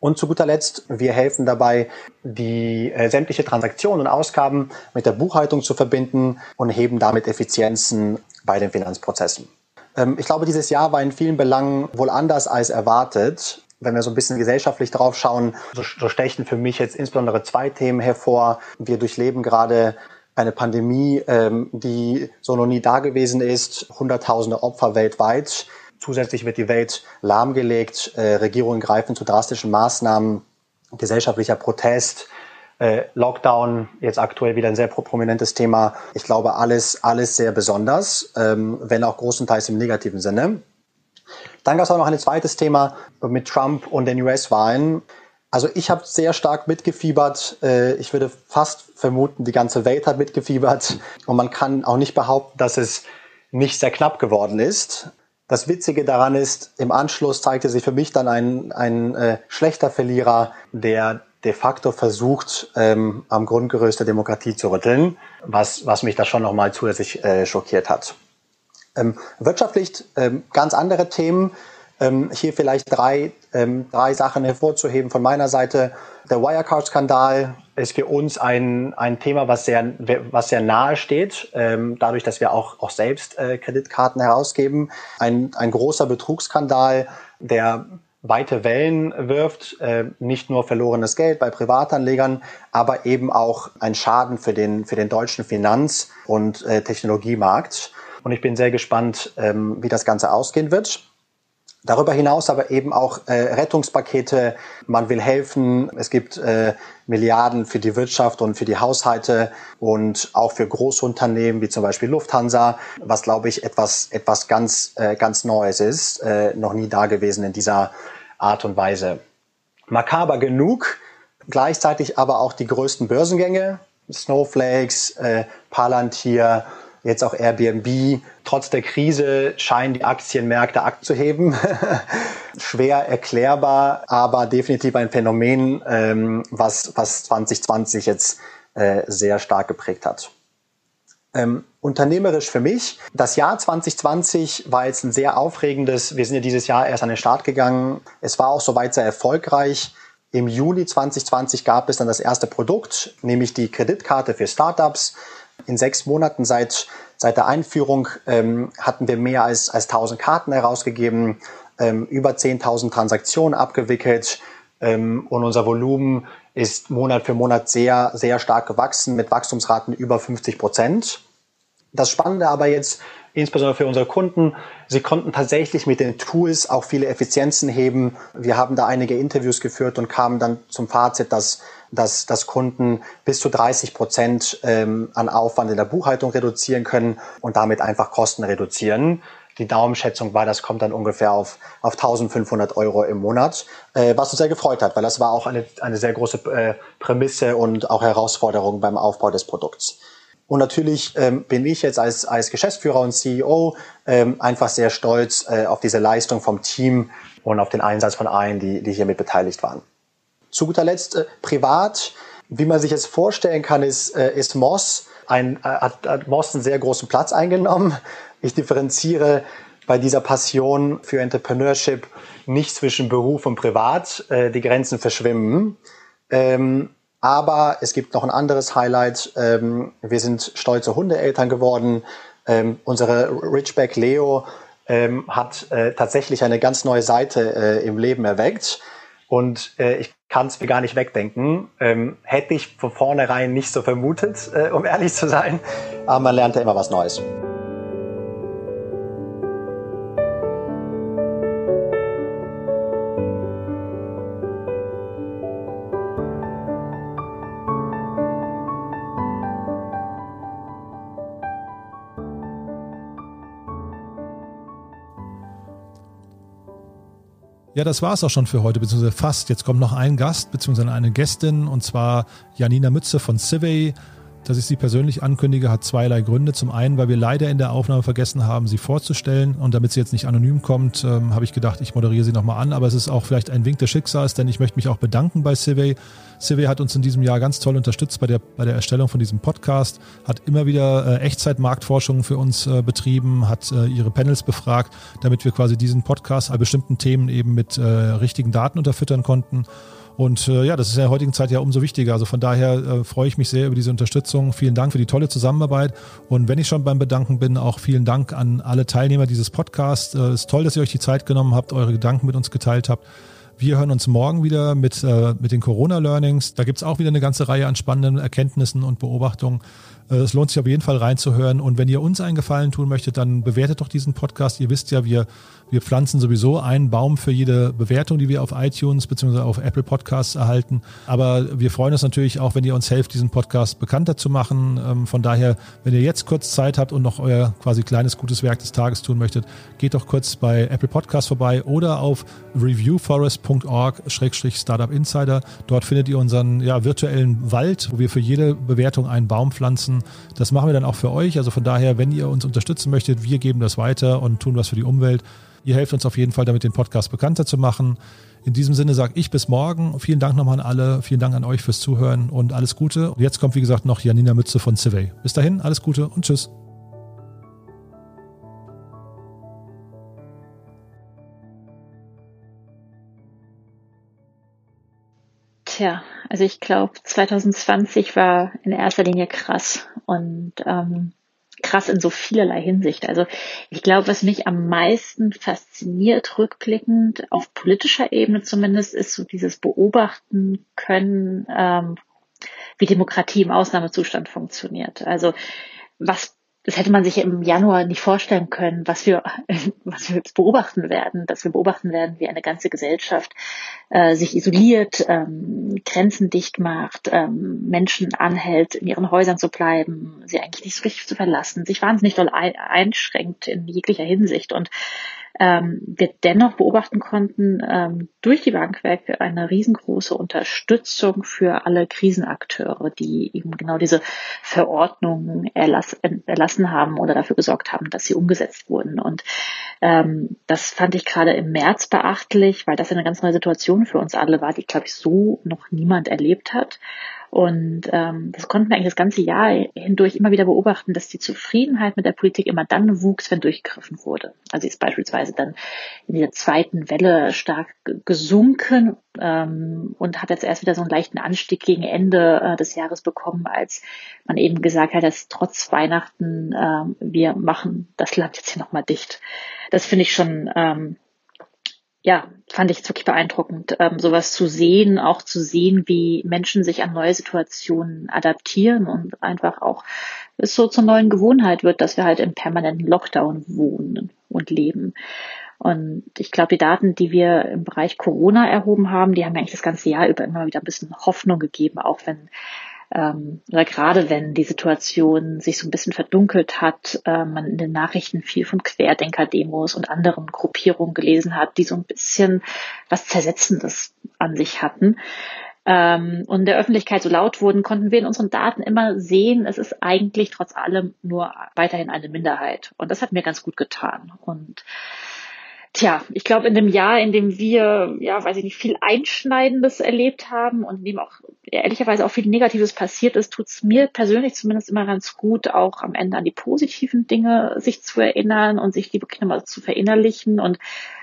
Und zu guter Letzt, wir helfen dabei, die äh, sämtliche Transaktionen und Ausgaben mit der Buchhaltung zu verbinden und heben damit Effizienzen bei den Finanzprozessen. Ähm, ich glaube, dieses Jahr war in vielen Belangen wohl anders als erwartet wenn wir so ein bisschen gesellschaftlich drauf schauen, so, so stechen für mich jetzt insbesondere zwei Themen hervor. Wir durchleben gerade eine Pandemie, ähm, die so noch nie da gewesen ist, Hunderttausende Opfer weltweit. Zusätzlich wird die Welt lahmgelegt, äh, Regierungen greifen zu drastischen Maßnahmen, gesellschaftlicher Protest, äh, Lockdown, jetzt aktuell wieder ein sehr prominentes Thema. Ich glaube, alles, alles sehr besonders, ähm, wenn auch großenteils im negativen Sinne. Dann gab es auch noch ein zweites Thema mit Trump und den US-Wahlen. Also ich habe sehr stark mitgefiebert. Äh, ich würde fast vermuten, die ganze Welt hat mitgefiebert. Und man kann auch nicht behaupten, dass es nicht sehr knapp geworden ist. Das Witzige daran ist, im Anschluss zeigte sich für mich dann ein, ein äh, schlechter Verlierer, der de facto versucht, ähm, am Grundgerüst der Demokratie zu rütteln, was, was mich da schon nochmal zusätzlich äh, schockiert hat. Ähm, wirtschaftlich ähm, ganz andere Themen. Ähm, hier vielleicht drei, drei Sachen hervorzuheben von meiner Seite. Der Wirecard-Skandal ist für uns ein, ein Thema, was sehr, was sehr nahe steht, dadurch, dass wir auch, auch selbst äh, Kreditkarten herausgeben. Ein, ein großer Betrugsskandal, der weite Wellen wirft, äh, nicht nur verlorenes Geld bei Privatanlegern, aber eben auch ein Schaden für den, für den deutschen Finanz- und äh, Technologiemarkt. Und ich bin sehr gespannt, ähm, wie das Ganze ausgehen wird. Darüber hinaus aber eben auch äh, Rettungspakete. Man will helfen. Es gibt äh, Milliarden für die Wirtschaft und für die Haushalte und auch für Großunternehmen wie zum Beispiel Lufthansa, was glaube ich etwas etwas ganz äh, ganz Neues ist, äh, noch nie da gewesen in dieser Art und Weise. Makaber genug, gleichzeitig aber auch die größten Börsengänge, Snowflakes, äh, Palantir, jetzt auch Airbnb. Trotz der Krise scheinen die Aktienmärkte abzuheben. <laughs> Schwer erklärbar, aber definitiv ein Phänomen, ähm, was, was 2020 jetzt äh, sehr stark geprägt hat. Ähm, unternehmerisch für mich. Das Jahr 2020 war jetzt ein sehr aufregendes. Wir sind ja dieses Jahr erst an den Start gegangen. Es war auch soweit sehr erfolgreich. Im Juli 2020 gab es dann das erste Produkt, nämlich die Kreditkarte für Startups. In sechs Monaten seit, seit der Einführung ähm, hatten wir mehr als, als 1000 Karten herausgegeben, ähm, über 10.000 Transaktionen abgewickelt ähm, und unser Volumen ist Monat für Monat sehr, sehr stark gewachsen mit Wachstumsraten über 50 Prozent. Das Spannende aber jetzt, insbesondere für unsere Kunden, sie konnten tatsächlich mit den Tools auch viele Effizienzen heben. Wir haben da einige Interviews geführt und kamen dann zum Fazit, dass dass, dass Kunden bis zu 30 Prozent ähm, an Aufwand in der Buchhaltung reduzieren können und damit einfach Kosten reduzieren. Die Daumenschätzung war, das kommt dann ungefähr auf, auf 1500 Euro im Monat, äh, was uns sehr gefreut hat, weil das war auch eine, eine sehr große äh, Prämisse und auch Herausforderung beim Aufbau des Produkts. Und natürlich ähm, bin ich jetzt als, als Geschäftsführer und CEO ähm, einfach sehr stolz äh, auf diese Leistung vom Team und auf den Einsatz von allen, die, die hier mit beteiligt waren. Zu guter Letzt äh, privat, wie man sich jetzt vorstellen kann, ist, äh, ist Moss ein, äh, hat, hat Moss einen sehr großen Platz eingenommen. Ich differenziere bei dieser Passion für Entrepreneurship nicht zwischen Beruf und Privat. Äh, die Grenzen verschwimmen. Ähm, aber es gibt noch ein anderes Highlight. Ähm, wir sind stolze Hundeeltern geworden. Ähm, unsere Richback Leo ähm, hat äh, tatsächlich eine ganz neue Seite äh, im Leben erweckt. Und äh, ich kann es mir gar nicht wegdenken. Ähm, hätte ich von vornherein nicht so vermutet, äh, um ehrlich zu sein. Aber man lernt ja immer was Neues. Ja, das war es auch schon für heute, beziehungsweise fast. Jetzt kommt noch ein Gast, beziehungsweise eine Gästin, und zwar Janina Mütze von Civey. Dass ich sie persönlich ankündige, hat zweierlei Gründe. Zum einen, weil wir leider in der Aufnahme vergessen haben, sie vorzustellen. Und damit sie jetzt nicht anonym kommt, ähm, habe ich gedacht, ich moderiere sie nochmal an. Aber es ist auch vielleicht ein Wink des Schicksals, denn ich möchte mich auch bedanken bei Civey. Civey hat uns in diesem Jahr ganz toll unterstützt bei der, bei der Erstellung von diesem Podcast, hat immer wieder äh, Echtzeitmarktforschung für uns äh, betrieben, hat äh, ihre Panels befragt, damit wir quasi diesen Podcast bei bestimmten Themen eben mit äh, richtigen Daten unterfüttern konnten. Und äh, ja, das ist in der heutigen Zeit ja umso wichtiger. Also von daher äh, freue ich mich sehr über diese Unterstützung. Vielen Dank für die tolle Zusammenarbeit. Und wenn ich schon beim Bedanken bin, auch vielen Dank an alle Teilnehmer dieses Podcasts. Es äh, ist toll, dass ihr euch die Zeit genommen habt, eure Gedanken mit uns geteilt habt. Wir hören uns morgen wieder mit, äh, mit den Corona-Learnings. Da gibt's auch wieder eine ganze Reihe an spannenden Erkenntnissen und Beobachtungen. Äh, es lohnt sich auf jeden Fall reinzuhören. Und wenn ihr uns einen Gefallen tun möchtet, dann bewertet doch diesen Podcast. Ihr wisst ja, wir, wir pflanzen sowieso einen Baum für jede Bewertung, die wir auf iTunes bzw. auf Apple Podcasts erhalten. Aber wir freuen uns natürlich auch, wenn ihr uns helft, diesen Podcast bekannter zu machen. Ähm, von daher, wenn ihr jetzt kurz Zeit habt und noch euer quasi kleines gutes Werk des Tages tun möchtet, geht doch kurz bei Apple Podcasts vorbei oder auf reviewforest.com startup Insider. Dort findet ihr unseren ja, virtuellen Wald, wo wir für jede Bewertung einen Baum pflanzen. Das machen wir dann auch für euch. Also von daher, wenn ihr uns unterstützen möchtet, wir geben das weiter und tun was für die Umwelt. Ihr helft uns auf jeden Fall damit, den Podcast bekannter zu machen. In diesem Sinne sage ich bis morgen. Vielen Dank nochmal an alle. Vielen Dank an euch fürs Zuhören und alles Gute. Und jetzt kommt, wie gesagt, noch Janina Mütze von Civey. Bis dahin, alles Gute und tschüss. Tja, also ich glaube, 2020 war in erster Linie krass und ähm, krass in so vielerlei Hinsicht. Also ich glaube, was mich am meisten fasziniert, rückblickend, auf politischer Ebene zumindest, ist so dieses Beobachten können, ähm, wie Demokratie im Ausnahmezustand funktioniert. Also was das hätte man sich im Januar nicht vorstellen können, was wir, <laughs> was wir jetzt beobachten werden, dass wir beobachten werden, wie eine ganze Gesellschaft äh, sich isoliert, ähm, Grenzen dicht macht, ähm, Menschen anhält, in ihren Häusern zu bleiben, sie eigentlich nicht so richtig zu verlassen, sich wahnsinnig doll einschränkt in jeglicher Hinsicht. Und ähm, wir dennoch beobachten konnten, ähm, durch die Bank weg eine riesengroße Unterstützung für alle Krisenakteure, die eben genau diese Verordnungen erlass, erlassen haben oder dafür gesorgt haben, dass sie umgesetzt wurden. Und ähm, das fand ich gerade im März beachtlich, weil das eine ganz neue Situation für uns alle war, die, glaube ich, so noch niemand erlebt hat. Und ähm, das konnten wir eigentlich das ganze Jahr hindurch immer wieder beobachten, dass die Zufriedenheit mit der Politik immer dann wuchs, wenn durchgegriffen wurde. Also sie ist beispielsweise dann in der zweiten Welle stark gesunken ähm, und hat jetzt erst wieder so einen leichten Anstieg gegen Ende äh, des Jahres bekommen, als man eben gesagt hat, dass trotz Weihnachten äh, wir machen das Land jetzt hier nochmal dicht. Das finde ich schon ähm, ja, fand ich jetzt wirklich beeindruckend, ähm, sowas zu sehen, auch zu sehen, wie Menschen sich an neue Situationen adaptieren und einfach auch es so zur neuen Gewohnheit wird, dass wir halt im permanenten Lockdown wohnen und leben. Und ich glaube, die Daten, die wir im Bereich Corona erhoben haben, die haben eigentlich das ganze Jahr über immer wieder ein bisschen Hoffnung gegeben, auch wenn ähm, oder gerade wenn die Situation sich so ein bisschen verdunkelt hat, äh, man in den Nachrichten viel von Querdenker-Demos und anderen Gruppierungen gelesen hat, die so ein bisschen was Zersetzendes an sich hatten ähm, und der Öffentlichkeit so laut wurden, konnten wir in unseren Daten immer sehen, es ist eigentlich trotz allem nur weiterhin eine Minderheit. Und das hat mir ganz gut getan. Und Tja, ich glaube, in dem Jahr, in dem wir, ja, weiß ich nicht, viel Einschneidendes erlebt haben und in dem auch ehrlicherweise auch viel Negatives passiert ist, tut es mir persönlich zumindest immer ganz gut, auch am Ende an die positiven Dinge sich zu erinnern und sich die wirklich nochmal zu verinnerlichen. Und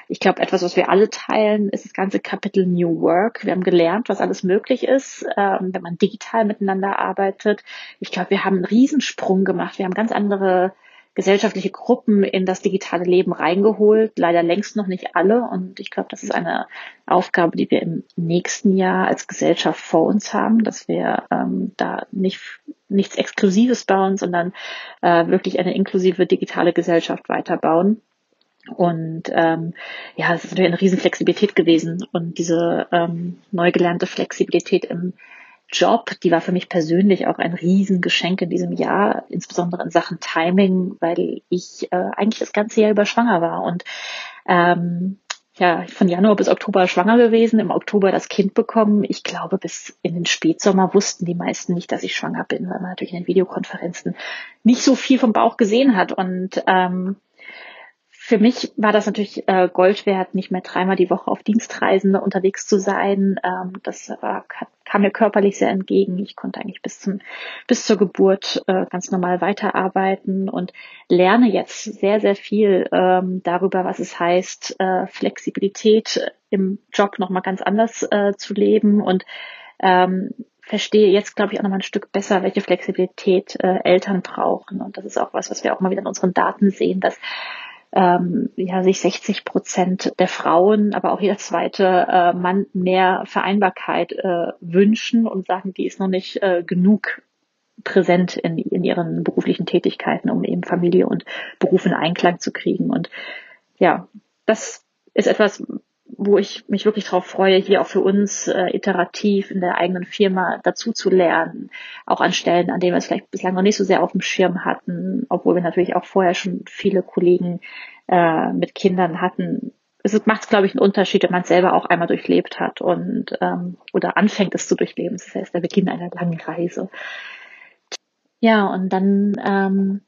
ich glaube, etwas, was wir alle teilen, ist das ganze Kapitel New Work. Wir haben gelernt, was alles möglich ist, ähm, wenn man digital miteinander arbeitet. Ich glaube, wir haben einen Riesensprung gemacht. Wir haben ganz andere gesellschaftliche Gruppen in das digitale Leben reingeholt, leider längst noch nicht alle. Und ich glaube, das ist eine Aufgabe, die wir im nächsten Jahr als Gesellschaft vor uns haben, dass wir ähm, da nicht nichts Exklusives bauen, sondern äh, wirklich eine inklusive digitale Gesellschaft weiterbauen. Und ähm, ja, es ist natürlich eine Riesenflexibilität gewesen. Und diese ähm, neu gelernte Flexibilität im Job, die war für mich persönlich auch ein Riesengeschenk in diesem Jahr, insbesondere in Sachen Timing, weil ich äh, eigentlich das ganze Jahr über schwanger war und ähm, ja, von Januar bis Oktober schwanger gewesen, im Oktober das Kind bekommen. Ich glaube, bis in den Spätsommer wussten die meisten nicht, dass ich schwanger bin, weil man natürlich in den Videokonferenzen nicht so viel vom Bauch gesehen hat. Und ähm, für mich war das natürlich äh, Gold wert, nicht mehr dreimal die Woche auf Dienstreisen unterwegs zu sein. Ähm, das war, kam mir körperlich sehr entgegen. Ich konnte eigentlich bis zum bis zur Geburt äh, ganz normal weiterarbeiten und lerne jetzt sehr sehr viel ähm, darüber, was es heißt, äh, Flexibilität im Job noch mal ganz anders äh, zu leben und ähm, verstehe jetzt, glaube ich, auch noch mal ein Stück besser, welche Flexibilität äh, Eltern brauchen. Und das ist auch was, was wir auch mal wieder in unseren Daten sehen, dass ähm, ja, sich 60 Prozent der Frauen, aber auch jeder zweite äh, Mann mehr Vereinbarkeit äh, wünschen und sagen, die ist noch nicht äh, genug präsent in, in ihren beruflichen Tätigkeiten, um eben Familie und Beruf in Einklang zu kriegen. Und ja, das ist etwas, wo ich mich wirklich darauf freue, hier auch für uns äh, iterativ in der eigenen Firma dazu zu lernen, auch an Stellen, an denen wir es vielleicht bislang noch nicht so sehr auf dem Schirm hatten, obwohl wir natürlich auch vorher schon viele Kollegen äh, mit Kindern hatten, es macht, glaube ich, einen Unterschied, wenn man es selber auch einmal durchlebt hat und ähm, oder anfängt es zu durchleben. Das heißt, der Beginn einer langen Reise. Ja, und dann ähm,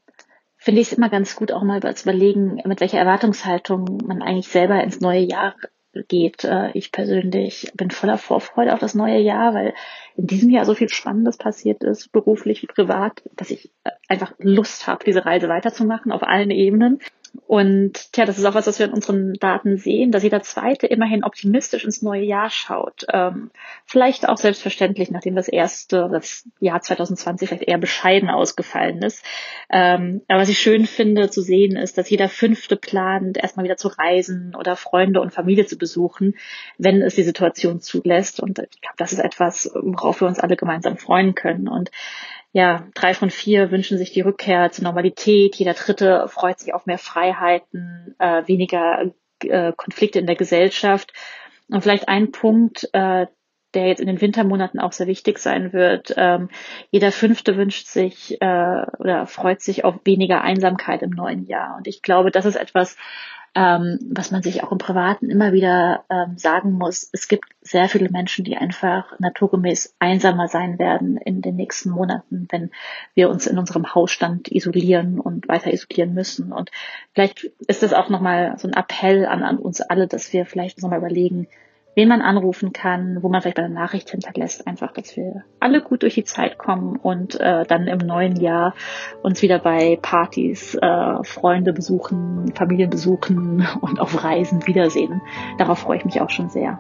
finde ich es immer ganz gut, auch mal zu überlegen, mit welcher Erwartungshaltung man eigentlich selber ins neue Jahr geht. Äh, ich persönlich bin voller Vorfreude auf das neue Jahr, weil in diesem Jahr so viel Spannendes passiert ist, beruflich privat, dass ich äh, einfach Lust habe, diese Reise weiterzumachen auf allen Ebenen. Und tja, das ist auch was, was wir in unseren Daten sehen, dass jeder Zweite immerhin optimistisch ins neue Jahr schaut. Ähm, vielleicht auch selbstverständlich, nachdem das erste, das Jahr 2020 vielleicht eher bescheiden ausgefallen ist. Ähm, aber was ich schön finde zu sehen, ist, dass jeder Fünfte plant, erstmal wieder zu reisen oder Freunde und Familie zu besuchen, wenn es die Situation zulässt. Und ich glaube, das ist etwas, worauf wir uns alle gemeinsam freuen können. Und ja, drei von vier wünschen sich die Rückkehr zur Normalität. Jeder Dritte freut sich auf mehr Freiheiten, äh, weniger äh, Konflikte in der Gesellschaft. Und vielleicht ein Punkt, äh, der jetzt in den Wintermonaten auch sehr wichtig sein wird. Ähm, jeder Fünfte wünscht sich äh, oder freut sich auf weniger Einsamkeit im neuen Jahr. Und ich glaube, das ist etwas, ähm, was man sich auch im Privaten immer wieder ähm, sagen muss. Es gibt sehr viele Menschen, die einfach naturgemäß einsamer sein werden in den nächsten Monaten, wenn wir uns in unserem Hausstand isolieren und weiter isolieren müssen. Und vielleicht ist das auch nochmal so ein Appell an, an uns alle, dass wir vielleicht nochmal überlegen, wen man anrufen kann, wo man vielleicht bei der Nachricht hinterlässt, einfach, dass wir alle gut durch die Zeit kommen und äh, dann im neuen Jahr uns wieder bei Partys, äh, Freunde besuchen, Familien besuchen und auf Reisen wiedersehen. Darauf freue ich mich auch schon sehr.